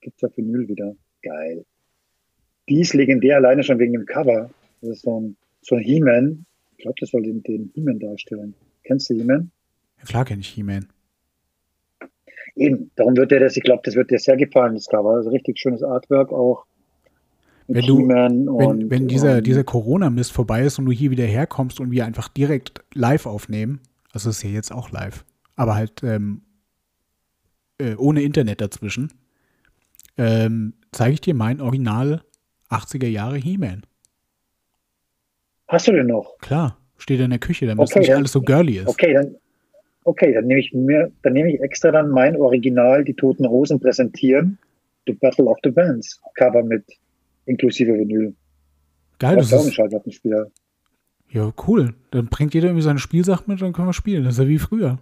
Gibt's auf Vinyl wieder. Geil. Die ist legendär alleine schon wegen dem Cover. Das ist so ein, so ein He-Man. Ich glaube, das soll den, den He-Man darstellen. Kennst du He-Man? Ja, klar kenne ich He-Man. Eben, darum wird dir das, ich glaube, das wird dir sehr gefallen, das Cover. Also richtig schönes Artwork auch. Wenn du- Wenn, und, wenn dieser, und dieser Corona-Mist vorbei ist und du hier wieder herkommst und wir einfach direkt live aufnehmen, also ist ja jetzt auch live, aber halt ähm, äh, ohne Internet dazwischen, ähm, zeige ich dir mein Original 80er Jahre He-Man. Hast du den noch? Klar, steht in der Küche, damit Okay, nicht dann- alles so girly ist. Okay, dann, okay, dann nehme ich mir, dann nehme ich extra dann mein Original, die Toten Hosen präsentieren. The Battle of the Bands. Cover mit inklusive Vinyl. Geil, Das ist auch ein ist, Schallplattenspieler. ja cool. Dann bringt jeder irgendwie seine Spielsachen mit und dann können wir spielen. Das ist ja wie früher.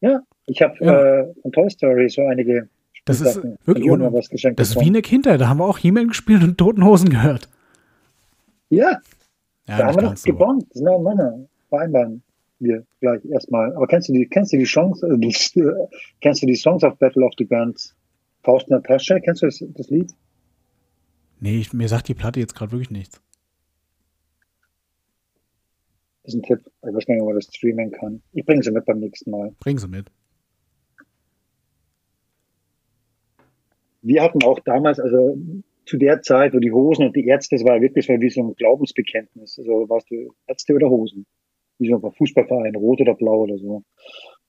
Ja, ich habe Ja. äh, von Toy Story so einige Das ist wirklich geschenkt Das ist wie eine Kindheit, da haben wir auch He-Man gespielt und Toten Hosen gehört. Ja, Ja, da haben wir noch so. gebongt. Das sind auch Männer. Vereinbaren wir gleich erstmal. Aber kennst du die, kennst du die Songs, äh, die, äh, kennst du die Songs auf Battle of the Bands? Faust in der Tasche, kennst du das, das Lied? Nee, ich, mir sagt die Platte jetzt gerade wirklich nichts. Das ist ein Tipp. Ich weiß nicht, ob man das streamen kann. Ich bringe sie mit beim nächsten Mal. Bring sie mit. Wir hatten auch damals, also zu der Zeit, wo die Hosen und die Ärzte, das war ja wirklich so wie so ein Glaubensbekenntnis. Also warst du Ärzte oder Hosen? Wie so ein Fußballverein, rot oder blau oder so.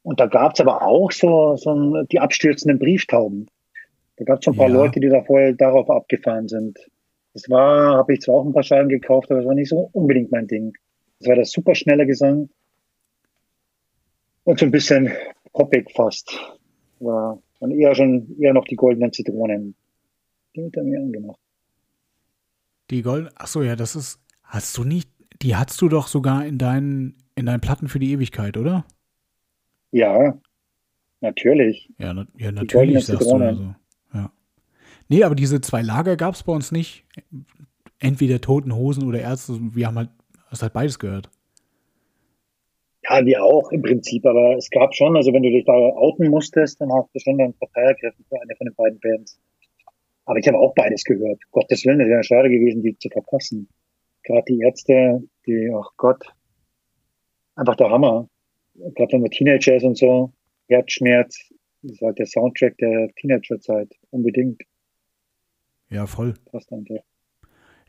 Und da gab's aber auch so, so die abstürzenden Brieftauben. Da gab's so ein paar Ja. Leute, die da voll darauf abgefahren sind. Das war, habe ich zwar auch ein paar Scheiben gekauft, aber das war nicht so unbedingt mein Ding. Das war das super schnelle Gesang. Und so ein bisschen poppig fast. War dann eher schon, eher noch die goldenen Zitronen. Die hat er mir angemacht. Die Gold. Ach so, ja, das ist. Hast du nicht. Die hast du doch sogar in deinen, in deinen Platten für die Ewigkeit, oder? Ja, natürlich. Ja, na, ja natürlich sagst du Zitrone. also. Ja. Nee, aber diese zwei Lager gab es bei uns nicht. Entweder Toten Hosen oder Ärzte. Wir haben halt, hast halt beides gehört. Ja, wir auch im Prinzip, aber es gab schon, also wenn du dich da outen musstest, dann hast du schon eine Partei ergriffen für eine von den beiden Bands. Aber ich habe auch beides gehört. Gottes Willen, das wäre schade gewesen, die zu verpassen. Gerade die Ärzte, die, ach Gott, einfach der Hammer. Gerade wenn man Teenager ist und so, Herzschmerz, das ist halt der Soundtrack der Teenagerzeit. Unbedingt. Ja, voll. Passt einfach.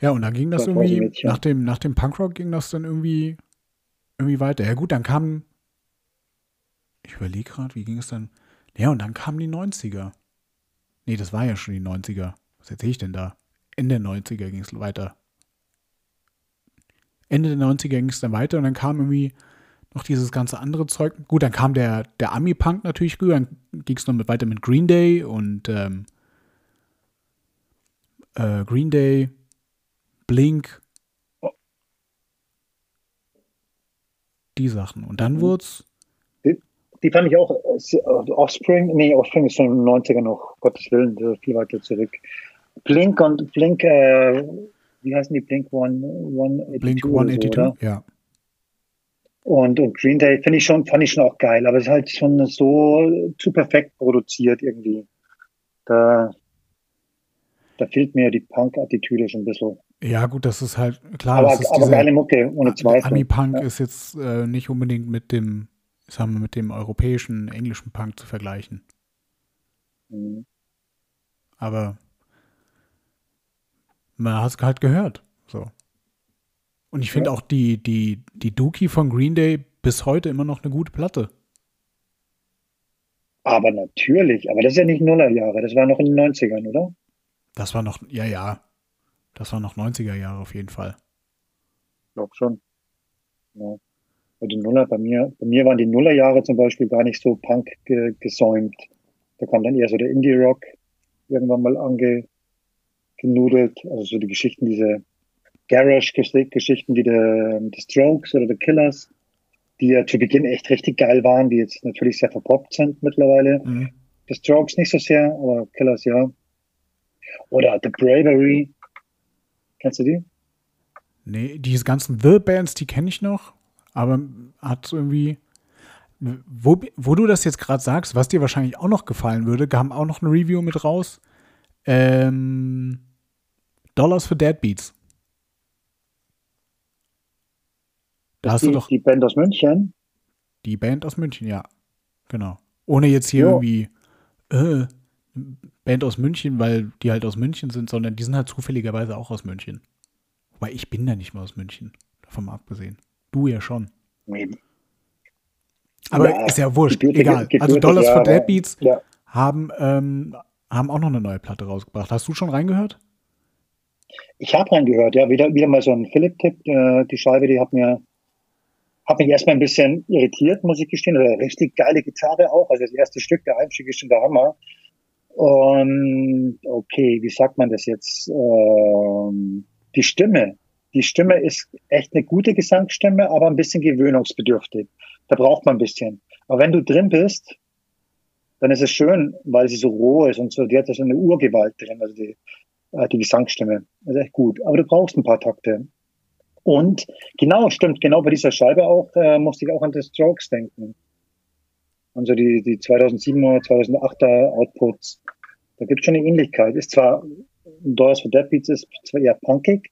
Ja, und dann ging das Das irgendwie, nach dem, nach dem Punkrock ging das dann irgendwie, irgendwie weiter. Ja gut, dann kam, ich überlege gerade, wie ging es dann? Ja, und dann kamen die 90er. Nee, das war ja schon die 90er. Was erzähle ich denn da? Ende der 90er ging es weiter. Ende der 90er ging es dann weiter und dann kam irgendwie noch dieses ganze andere Zeug. Gut, dann kam der, der Ami-Punk natürlich rüber, dann ging es noch mit, weiter mit Green Day und ähm, äh, Green Day, Blink, die Sachen. Und dann Mhm. wurde es, Die fand ich auch, äh, äh, Offspring, nee, Offspring ist schon in den 90er noch, Gottes Willen, viel weiter zurück. Blink und Blink, äh, wie heißen die Blink One, One Blink oder 182, So, ja. Und, und Green Day finde ich schon, fand ich schon auch geil, aber es ist halt schon so zu perfekt produziert irgendwie. Da, da fehlt mir die Punk-Attitüde schon ein bisschen. Ja, gut, das ist halt klar. Aber, das ist aber geile Mucke, ohne Zweifel. Ami-Punk Ja. ist jetzt äh, nicht unbedingt mit dem, sagen wir, mit dem europäischen, englischen Punk zu vergleichen. Mhm. Aber man hat es halt gehört. So. Und ich finde Ja. auch die, die, die Dookie von Green Day bis heute immer noch eine gute Platte. Aber natürlich, aber das ist ja nicht Nullerjahre, das war noch in den 90ern, oder? Das war noch, ja, ja. Das war noch 90er Jahre auf jeden Fall. Ich glaube schon. Ja. Bei den Nuller, bei mir, bei mir waren die Nullerjahre zum Beispiel gar nicht so Punk ge gesäumt. Da kam dann eher so der Indie-Rock irgendwann mal ange genudelt. Also so die Geschichten, diese Garage-Geschichten wie der, The Strokes oder The Killers, die ja zu Beginn echt richtig geil waren, die jetzt natürlich sehr verpoppt sind mittlerweile. Mhm. The Strokes nicht so sehr, aber Killers ja. Oder The Bravery. Kennst du die? Nee, diese ganzen The-Bands, die kenne ich noch, aber hat irgendwie. Wo, wo du das jetzt gerade sagst, was dir wahrscheinlich auch noch gefallen würde, kam auch noch eine Review mit raus. Ähm, Dollars for Dead Beats. Da hast die, du doch die Band aus München. die Band aus München, ja. Genau. Ohne jetzt hier Jo. irgendwie äh, Band aus München, weil die halt aus München sind, sondern die sind halt zufälligerweise auch aus München. Wobei ich bin ja nicht mal aus München, davon mal abgesehen. Du ja schon. Nee, Aber Ja, ist ja wurscht, gebürtige- egal. Also gebürtige, Dollars ja, for Dead Beats Ja, haben, ähm, haben auch noch eine neue Platte rausgebracht. Hast du schon reingehört? ich habe reingehört, ja, wieder, wieder mal so ein Philipp-Tipp. Äh, die Scheibe, die hat mir, hat mich erstmal ein bisschen irritiert, muss ich gestehen. Also richtig geile Gitarre auch. Also das erste Stück, der Einstieg ist schon der Hammer. Und okay, wie sagt man das jetzt? Ähm, die Stimme. Die Stimme ist echt eine gute Gesangsstimme, aber ein bisschen gewöhnungsbedürftig. Da braucht man ein bisschen. Aber wenn du drin bist, dann ist es schön, weil sie so roh ist und so. Die hat ja so eine Urgewalt drin, also die, äh, die Gesangsstimme. Das ist echt gut. Aber du brauchst ein paar Takte. Und genau, stimmt, genau bei dieser Scheibe auch, äh, musste ich auch an The Strokes denken. Also die, die 2007er, 2008er Outputs. Da gibt es schon eine Ähnlichkeit. Ist zwar, Doors for Dead Beats ist zwar eher punkig,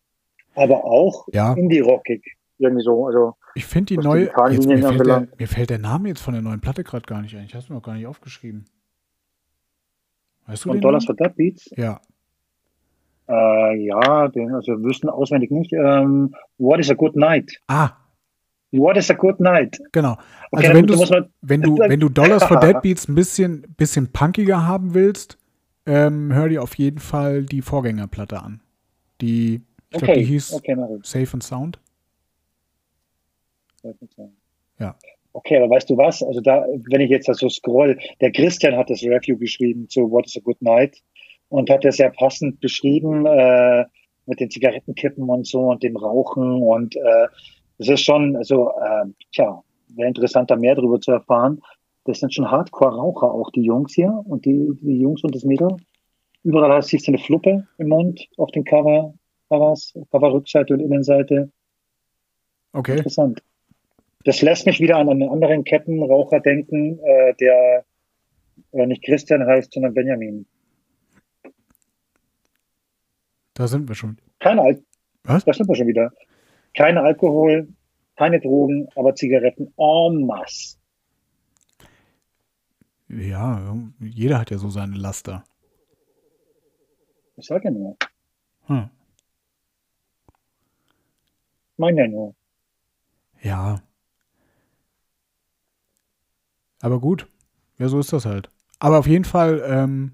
aber auch Ja. indie-rockig. Irgendwie so. Also, Ich finde die die neue. Gitarrenlinien Jetzt, mir, fällt der, mir fällt der Name jetzt von der neuen Platte gerade gar nicht ein. Ich habe es mir noch gar nicht aufgeschrieben. Weißt du von den Dollars Namen? for Dead Beats. Ja. Äh, ja, den, also wir wüssten auswendig nicht. Ähm, What is a Good Night? Ah, What is a Good Night? genau. Okay, Also dann wenn du, wenn du, wenn du (laughs) Dollars for Dead (laughs) Beats ein bisschen, bisschen punkiger haben willst, ähm, hör dir auf jeden Fall die Vorgängerplatte an. Die, ich glaube, Okay, die hieß okay. Safe and Sound. Ja. Okay, aber weißt du was? Also da, wenn ich jetzt da so scroll, der Christian hat das Review geschrieben zu What is a Good Night und hat das sehr passend beschrieben äh, mit den Zigarettenkippen und so und dem Rauchen und äh, das ist schon, also äh, tja, wäre interessant, da mehr darüber zu erfahren. Das sind schon Hardcore-Raucher auch, die Jungs hier und die, die Jungs und das Mädel. Überall siehst du eine Fluppe im Mund auf den Cover, Covers, Cover-Rückseite und Innenseite. Okay. Interessant. Das lässt mich wieder an einen anderen Kettenraucher denken, äh, der äh, nicht Christian heißt, sondern Benjamin. Da sind wir schon. Kein Al Was? Da sind wir schon wieder. Kein Alkohol, keine Drogen, aber Zigaretten en masse. Ja, jeder hat ja so seine Laster. Ich sage ja nur. Hm. Mein ja nur. Ja. Aber gut. Ja, so ist das halt. Aber auf jeden Fall, ähm,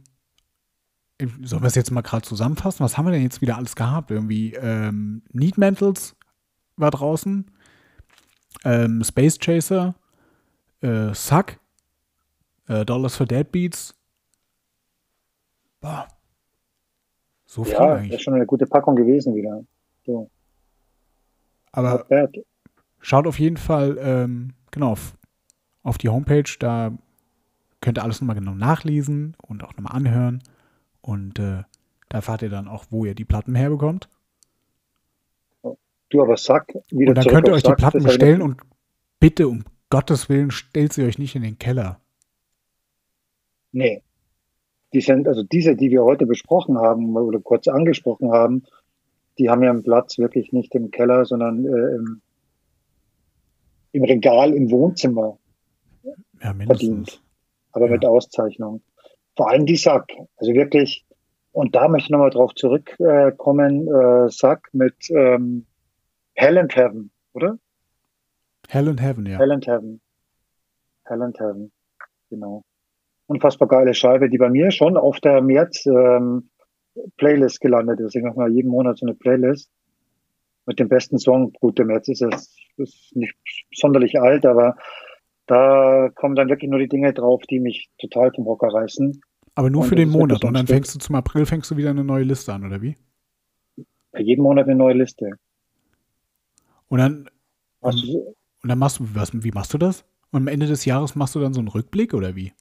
sollen wir es jetzt mal gerade zusammenfassen? Was haben wir denn jetzt wieder alles gehabt? Irgendwie ähm, Need Mantles war draußen, ähm, Space Chaser, äh, Suck, äh, Dollars for Dead Beats. Boah. So viel Ja, das eigentlich. ist schon eine gute Packung gewesen wieder. So, Aber. Schaut auf jeden Fall, ähm, genau, auf, auf die Homepage, da könnt ihr alles nochmal genau nachlesen und auch nochmal anhören. Und äh, da erfahrt ihr dann auch, wo ihr die Platten herbekommt. Du aber Sack, wieder Und dann könnt ihr euch die Sack, Platten hab ich bestellen und bitte um Gottes Willen stellt sie euch nicht in den Keller. Nee. Die sind, also diese, die wir heute besprochen haben oder kurz angesprochen haben, die haben ihren Platz wirklich nicht im Keller, sondern äh, im, im Regal im Wohnzimmer Ja, mindestens. verdient. Aber Ja. mit Auszeichnung. Vor allem die Sack. Also wirklich, und da möchte ich nochmal drauf zurückkommen, äh, Sack mit ähm, Hell and Heaven, oder? Hell and Heaven, ja. Hell and Heaven. Hell and Heaven. Genau. Unfassbar geile Scheibe, die bei mir schon auf der März ähm, Playlist gelandet ist. Ich mache mal jeden Monat so eine Playlist mit dem besten Song. Gut, der März ist jetzt ist nicht sonderlich alt, aber da kommen dann wirklich nur die Dinge drauf, die mich total vom Hocker reißen. Aber nur Und für den Monat. Und dann fängst du zum April, fängst du wieder eine neue Liste an, oder wie? Bei jedem Monat eine neue Liste. Und dann, du, und dann machst du, was, wie machst du das? Und am Ende des Jahres machst du dann so einen Rückblick, oder wie?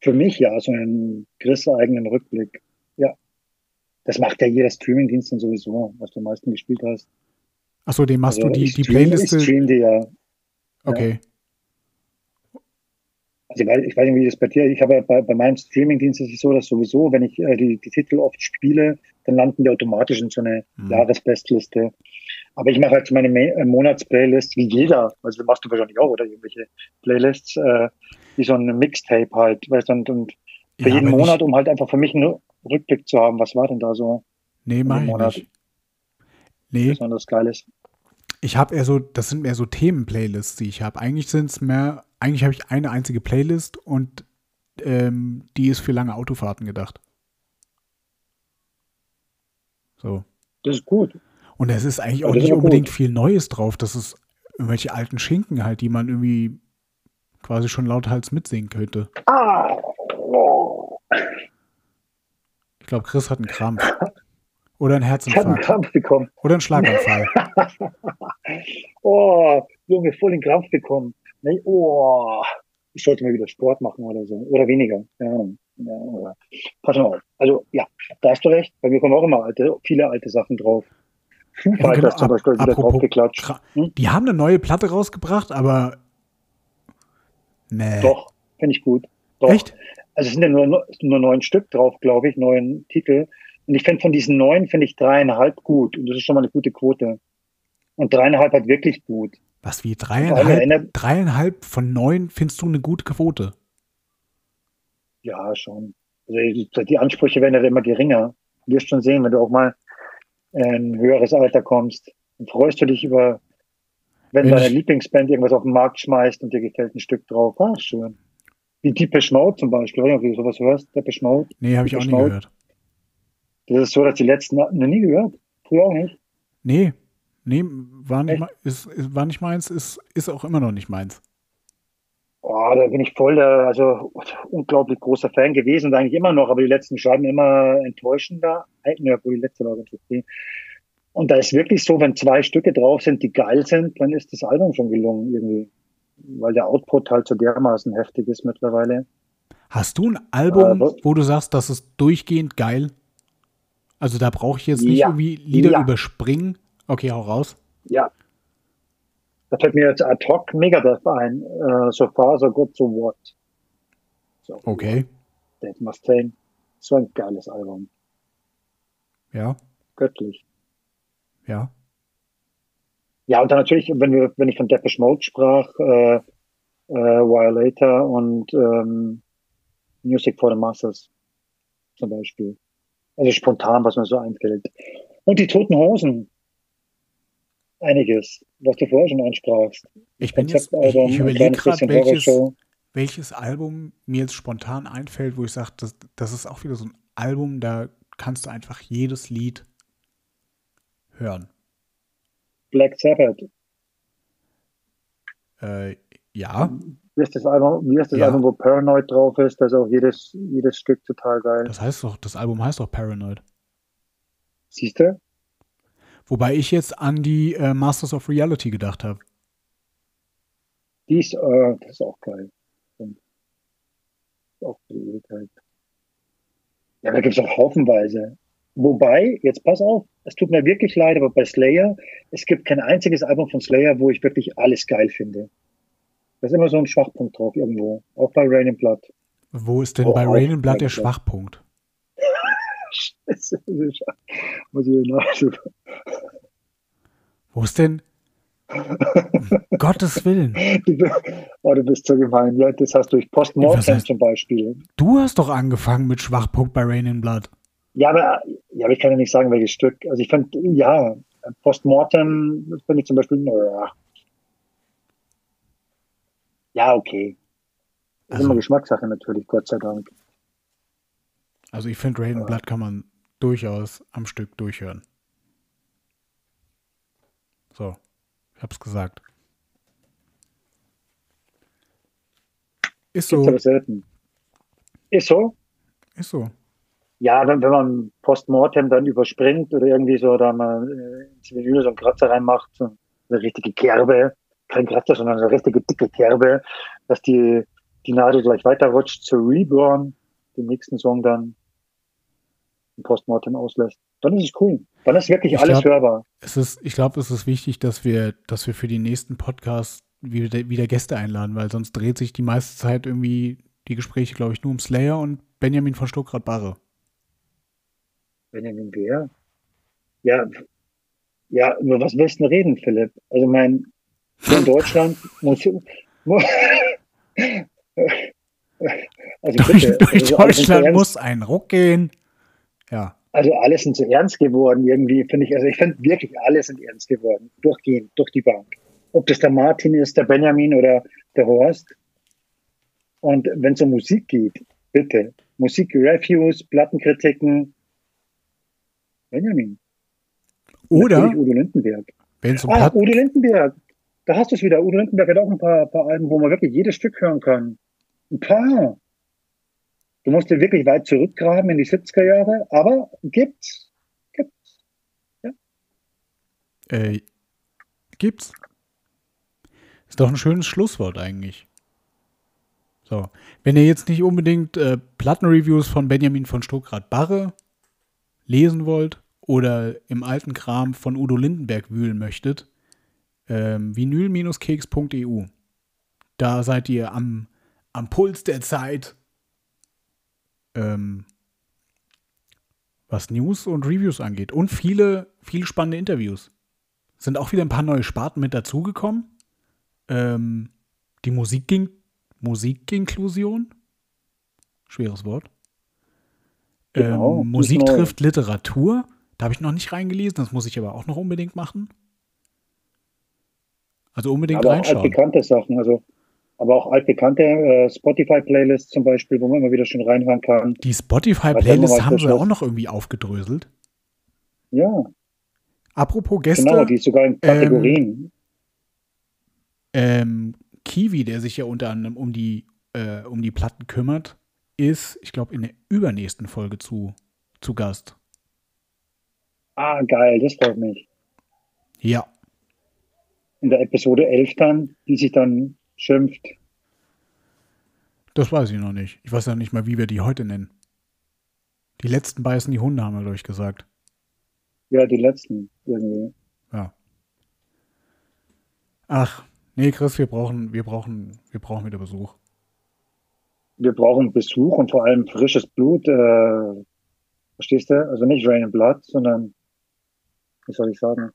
für mich ja so einen Chris-eigenen Rückblick. Ja. Das macht ja jeder Streamingdienst dann sowieso, was du am meisten gespielt hast. Achso, den machst Also du die, die stream- Playliste. Ich stream die ja. Okay. Also ich weiß, ich weiß nicht, wie das bei dir ist. Ich habe ja bei, bei meinem Streamingdienst ist es so, dass sowieso, wenn ich äh, die, die Titel oft spiele, dann landen die automatisch in so eine Mhm. Jahresbestliste. Aber ich mache halt so meine äh, Monatsplaylist wie jeder. Also machst du wahrscheinlich auch, oder irgendwelche Playlists, äh, wie so ein Mixtape halt, weißt du, und, und für Ja, jeden Monat, um halt einfach für mich einen Rückblick zu haben, was war denn da so nee, mach ich Monat. nicht. Nee, besonders Geiles. ich habe eher so, das sind mehr so Themen-Playlists, die ich habe. Eigentlich sind es mehr, eigentlich habe ich eine einzige Playlist und ähm, die ist für lange Autofahrten gedacht. So. Das ist gut. Und es ist eigentlich auch nicht aber gut. unbedingt viel Neues drauf. Das ist irgendwelche alten Schinken halt, die man irgendwie quasi schon lauthals mitsingen könnte. Ah! Oh. Ich glaube, Chris hat einen Krampf. Oder einen Ich habe einen Herzinfarkt. Krampf bekommen. Oder einen Schlaganfall. (laughs) Oh, Junge, voll den Krampf bekommen. Nee, oh, ich sollte mal wieder Sport machen oder so. Oder weniger. Ahnung. Ja, oder. Pass mal auf. Also, ja, da hast du recht. Bei mir kommen auch immer alte, viele alte Sachen drauf. Foo Ja, genau, zum Beispiel wieder draufgeklatscht. Hm? Die haben eine neue Platte rausgebracht, aber. Nee. Doch, finde ich gut. Doch. Echt? Also es sind ja nur, nur neun Stück drauf, glaube ich, neun Titel. Und ich finde von diesen neun finde ich dreieinhalb gut. Und das ist schon mal eine gute Quote. Und dreieinhalb halt wirklich gut. Was wie dreieinhalb? Dreieinhalb von neun findest du eine gute Quote? Ja, schon. Also die, Ansprüche werden ja immer geringer. Du wirst schon sehen, wenn du auch mal ein höheres Alter kommst. Dann freust du dich über, wenn Wenn deine Lieblingsband irgendwas auf den Markt schmeißt und dir gefällt ein Stück drauf. Ah, schön. Wie Deepish Mode zum Beispiel. Nicht, ob du sowas hörst. Deepish Mode. Nee, habe ich auch nie gehört. Das ist so, dass die letzten, noch nie gehört. Früher auch nicht. Nee, nee, war nicht, Echt? ist, ist, war nicht meins, ist, ist auch immer noch nicht meins. Oh, da bin ich voll also unglaublich großer Fan gewesen und eigentlich immer noch, aber die letzten Scheiben immer enttäuschender. Ja, obwohl die letzte war ganz okay. Und da ist wirklich so, wenn zwei Stücke drauf sind, die geil sind, dann ist das Album schon gelungen irgendwie. Weil der Output halt so dermaßen heftig ist mittlerweile. Hast du ein Album, Äh, wo- wo du sagst, das ist durchgehend geil? Also da brauche ich jetzt nicht Ja. irgendwie Lieder Ja. überspringen. Okay, hau raus. Ja. Da fällt mir jetzt ad hoc Megadeth ein. Äh, so far, so good, so what. So, Okay, Dave Mustaine. So ein geiles Album. ja, Göttlich. ja. Ja, und dann natürlich, wenn wir, wenn ich von Depeche Mode sprach, äh, äh, Violator und ähm, Music for the Masses zum Beispiel. Also spontan, was mir so einfällt. Und die Toten Hosen. Einiges, was du vorher schon ansprachst. Ich bin jetzt, ich, ich überlege gerade, welches, welches Album mir jetzt spontan einfällt, wo ich sage, das, das ist auch wieder so ein Album, da kannst du einfach jedes Lied hören. Black Sabbath. Äh, ja, Wie ist das Album, wie ist das Ja. Album, wo Paranoid drauf ist? Da ist auch jedes, jedes Stück total geil. das heißt doch, das Album heißt doch Paranoid. Siehst du? Wobei ich jetzt an die äh, Masters of Reality gedacht habe. Die ist, äh, das ist auch geil. Und auch die Ewigkeit. Ja, da gibt's auch haufenweise. Wobei, jetzt pass auf, es tut mir wirklich leid, aber bei Slayer, es gibt kein einziges Album von Slayer, wo ich wirklich alles geil finde. Da ist immer so ein Schwachpunkt drauf irgendwo. Auch bei Rain and Blood. Wo ist denn Oh, bei auch Rain and Blood der. Schwachpunkt? Scheiße, (laughs) muss ich nachsuchen. Wo ist denn? Um Gottes Willen. (laughs) Oh, du bist so gemein. Ja, das hast du durch Postmortem zum Beispiel. Du hast doch angefangen mit Schwachpunkt bei Rain and Blood. Ja, aber, ja, aber ich kann ja nicht sagen, welches Stück. Also ich finde, ja, Postmortem das finde ich zum Beispiel, naja. Ja, okay. Das ist Also- immer Geschmackssache natürlich, Gott sei Dank. Also ich finde Rain and Blood kann man durchaus am Stück durchhören. So, ich hab's gesagt. Ist so. Ist so? ist so. Ja, wenn, wenn man Postmortem dann überspringt oder irgendwie so, da mal äh, ins Menü so einen Kratzer reinmacht, so eine richtige Kerbe, kein Kratzer, sondern eine richtige dicke Kerbe, dass die, die Nadel gleich weiterrutscht zu Reborn, den nächsten Song dann Postmortem auslässt. Dann ist es cool. Dann ist wirklich Ich alles glaub- hörbar. Es ist, ich glaube, es ist wichtig, dass wir, dass wir für die nächsten Podcasts wieder, wieder Gäste einladen, weil sonst dreht sich die meiste Zeit irgendwie die Gespräche, glaube ich, nur um Slayer und Benjamin von Stuckrad-Barre. Benjamin Bär? Ja, ja, über was willst du denn reden, Philipp? Also mein, in Deutschland (laughs) muss, mu- (laughs) also Durch, bitte, durch also alles sind so Deutschland muss ein Ruck gehen. Ja, Also alles sind so ernst geworden irgendwie, finde ich. Also ich finde wirklich, alle sind ernst geworden. Durchgehend, durch die Bank. Ob das der Martin ist, der Benjamin oder der Horst. Und wenn es um Musik geht, bitte. Musik-Reviews, Plattenkritiken. Benjamin. oder Udo Lindenberg. um Ah, Udo Lindenberg. Da hast du es wieder. Udo Lindenberg hat auch ein paar, paar Alben, wo man wirklich jedes Stück hören kann. Ein paar. Du musst dir wirklich weit zurückgraben in die 70er Jahre, aber gibt's. Gibt's. Äh, gibt's. Ist doch ein schönes Schlusswort eigentlich. So, wenn ihr jetzt nicht unbedingt äh, Plattenreviews von Benjamin von Stuckrad-Barre lesen wollt oder im alten Kram von Udo Lindenberg wühlen möchtet, ähm, vinyl-keks.eu. Da seid ihr am, am Puls der Zeit, ähm, was News und Reviews angeht. Und viele, viele spannende Interviews sind auch wieder ein paar neue Sparten mit dazugekommen. Ähm, die Musik Musikinklusion. Schweres Wort. Genau, ähm, Musik trifft Literatur. Da habe ich noch nicht reingelesen, das muss ich aber auch noch unbedingt machen. Also unbedingt aber auch reinschauen. altbekannte Sachen, also aber auch altbekannte äh, Spotify-Playlists zum Beispiel, wo man immer wieder schon reinhören kann. Die Warte Spotify-Playlist mal, haben sie das- auch noch irgendwie aufgedröselt. Ja, Apropos Gäste, genau, die ist sogar in Kategorien. ähm, Kiwi, der sich ja unter anderem um die, äh, um die Platten kümmert, ist, ich glaube, in der übernächsten Folge zu, zu Gast. Ah, geil, das freut mich. Ja, In der Episode 11 dann, die sich dann schimpft. das weiß ich noch nicht. Ich weiß ja nicht mal, wie wir die heute nennen. Die letzten beißen die Hunde, haben wir, glaube ich, gesagt. Ja, die letzten irgendwie. Ja. Ach, nee, Chris, wir brauchen, wir brauchen, wir brauchen wieder Besuch. Wir brauchen Besuch und vor allem frisches Blut. Äh, verstehst du? Also nicht Rain and Blood, sondern, wie soll ich sagen?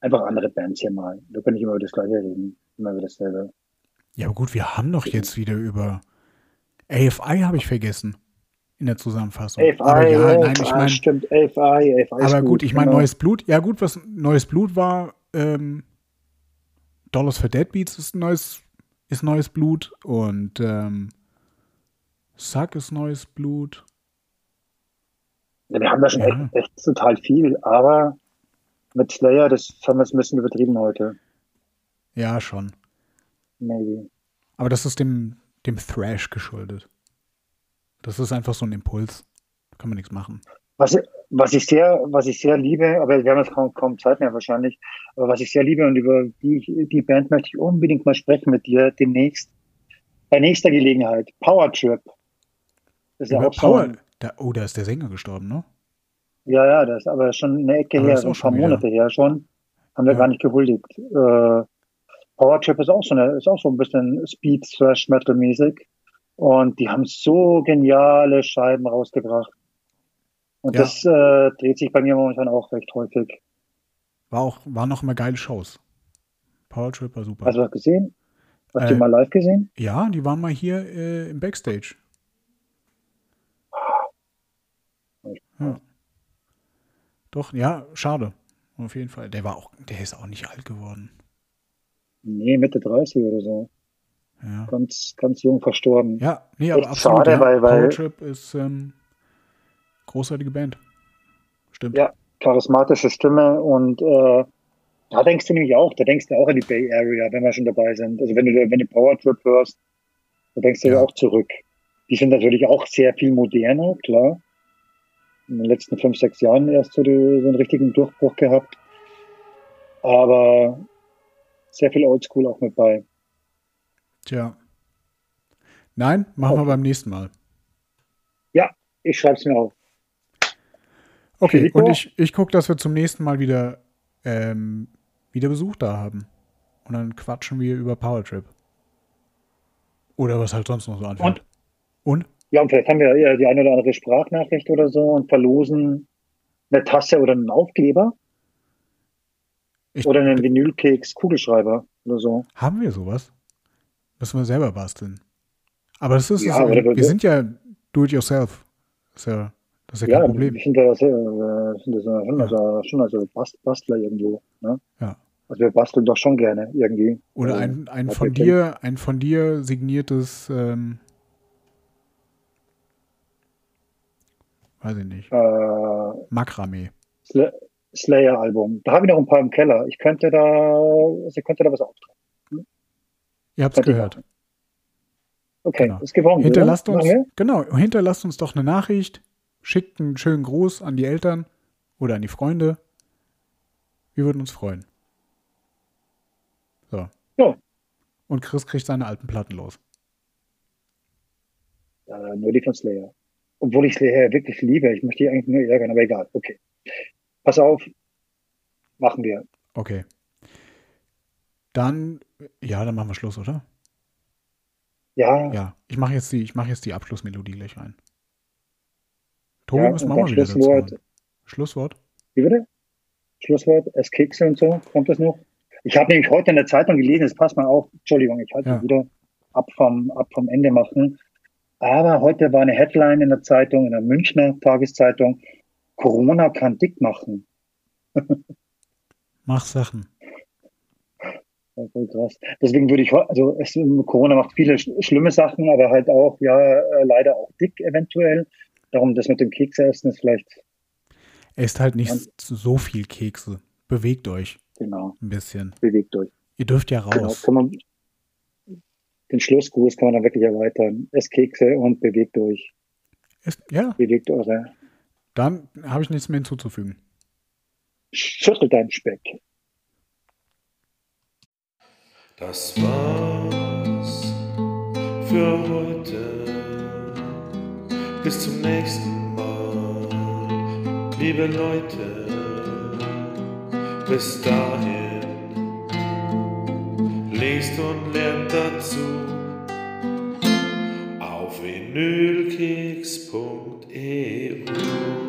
Einfach andere Bands hier mal. Wir können nicht immer über das Gleiche reden. Immer über dasselbe. Ja, aber gut, wir haben doch jetzt wieder über AFI habe ich vergessen in der Zusammenfassung. AFI, aber ja, AFI, nein, ich meine, stimmt, AFI, AFI aber gut, ich meine genau. neues Blut. Ja gut, was neues Blut war, ähm, Dollars for Deadbeats ist neues, ist neues Blut und ähm, Suck ist neues Blut. Ja, wir haben da schon Ja. echt, echt total viel, aber mit Slayer, das haben wir es ein bisschen übertrieben heute. Ja, schon. Maybe. Aber das ist dem, dem Thrash geschuldet. Das ist einfach so ein Impuls. Da kann man nichts machen. Was, was ich sehr, was ich sehr liebe, aber wir haben jetzt kaum, kaum Zeit mehr wahrscheinlich, aber was ich sehr liebe und über die, die Band möchte ich unbedingt mal sprechen mit dir demnächst, bei nächster Gelegenheit. Power Trip. Das ist ja Über auch so Power. ein, Da, oh, da ist der Sänger gestorben, ne? Ja, ja, das ist aber schon eine Ecke Aber her, so ein auch schon paar wieder. Monate her schon. Haben wir Ja. gar nicht gehuldigt. Äh, Powertrip ist auch so eine, ist auch so ein bisschen Speed Thrash Metal mäßig. Und die haben so geniale Scheiben rausgebracht. Und Ja. das äh, dreht sich bei mir momentan auch recht häufig. War auch, waren noch immer geile Shows. Power Trip war super. Hast du das gesehen? Hast Äh, du die mal live gesehen? ja, die waren mal hier äh, im Backstage. Ja. Doch, ja, schade. Auf jeden Fall. Der war auch, der ist auch nicht alt geworden. Nee, Mitte 30 oder so. Ja. Ganz, ganz jung verstorben. Ja, nee, aber Echt absolut. schade, ja. weil- weil- Power Trip ist ähm, großartige Band. Stimmt. Ja. Charismatische Stimme und äh, da denkst du nämlich auch, da denkst du auch an die Bay Area, wenn wir schon dabei sind. Also wenn du, wenn du Power Trip hörst, da denkst du Ja. ja auch zurück. Die sind natürlich auch sehr viel moderner, klar. In den letzten fünf, sechs Jahren erst so, die, so einen richtigen Durchbruch gehabt. Aber sehr viel Oldschool auch mit bei. Tja. Nein, machen wir Okay. beim nächsten Mal. Ich schreib's mir auf. Okay, Filippo? und ich, ich gucke, dass wir zum nächsten Mal wieder, ähm, wieder Besuch da haben. Und dann quatschen wir über Power Trip. Oder was halt sonst noch so anfällt. Und? Ja, und vielleicht haben wir ja die eine oder andere Sprachnachricht oder so und verlosen eine Tasse oder einen Aufkleber Ich, oder einen Vinylkeks Kugelschreiber oder so. Haben wir sowas? Müssen wir selber basteln. Aber das ist, Ja, es, oder- wir sind ja do-it-yourself. Ist ja, das ist ja kein Ja, Problem. wir sind ja, das, äh, sind das ja schon, also, schon also Bast Bastler irgendwo. Ne? Ja. Also wir basteln doch schon gerne irgendwie. Oder Also, ein, ein von wir dir, ein von dir signiertes, ähm, weiß ich nicht, Äh, Makramee. Sl Slayer-Album. Da habe ich noch ein paar im Keller. Ich könnte da, also ich könnte da was auftragen. Ihr habt's Könnte ich gehört. Okay, Genau. ist gewonnen. Hinterlasst oder? uns, genau, hinterlasst uns doch eine Nachricht, schickt einen schönen Gruß an die Eltern oder an die Freunde. Wir würden uns freuen. So. Ja. Und Chris kriegt seine alten Platten los. Äh, nur die von Slayer. Obwohl ich Slayer wirklich liebe. Ich möchte die eigentlich nur ärgern, aber egal. Okay. Pass auf. Machen wir. Okay. Dann, ja, dann machen wir Schluss, oder? Ja, Ja, ich mache jetzt die, ich mache jetzt die Abschlussmelodie gleich rein. Tobi, ja wir auch dann mal wieder dazu Schlusswort. machen. Schlusswort? Wie bitte? Schlusswort, es Kekse und so, kommt das noch? Ich habe nämlich heute in der Zeitung gelesen, es passt mal auf, Entschuldigung, ich halte Ja. wieder ab vom, ab vom Ende machen. Aber heute war eine Headline in der Zeitung, in der Münchner Tageszeitung, Corona kann dick machen. (laughs) Mach Sachen. Krass. Deswegen würde ich, also es, Corona macht viele sch schlimme Sachen, aber halt auch, ja, äh, leider auch dick eventuell. Darum das mit dem Kekse essen ist vielleicht, Esst halt nicht so viel Kekse. Bewegt euch genau, ein bisschen. bewegt euch. Ihr dürft ja Genau, raus. kann man, den Schlussgruß kann man dann wirklich erweitern. Esst Kekse und bewegt euch. Esst, ja, Bewegt eure, dann habe ich nichts mehr hinzuzufügen. Schüttel deinen Speck. Das war's für heute. Bis zum nächsten Mal, liebe Leute. Bis dahin, lest und lernt dazu auf vinylkeks.eu.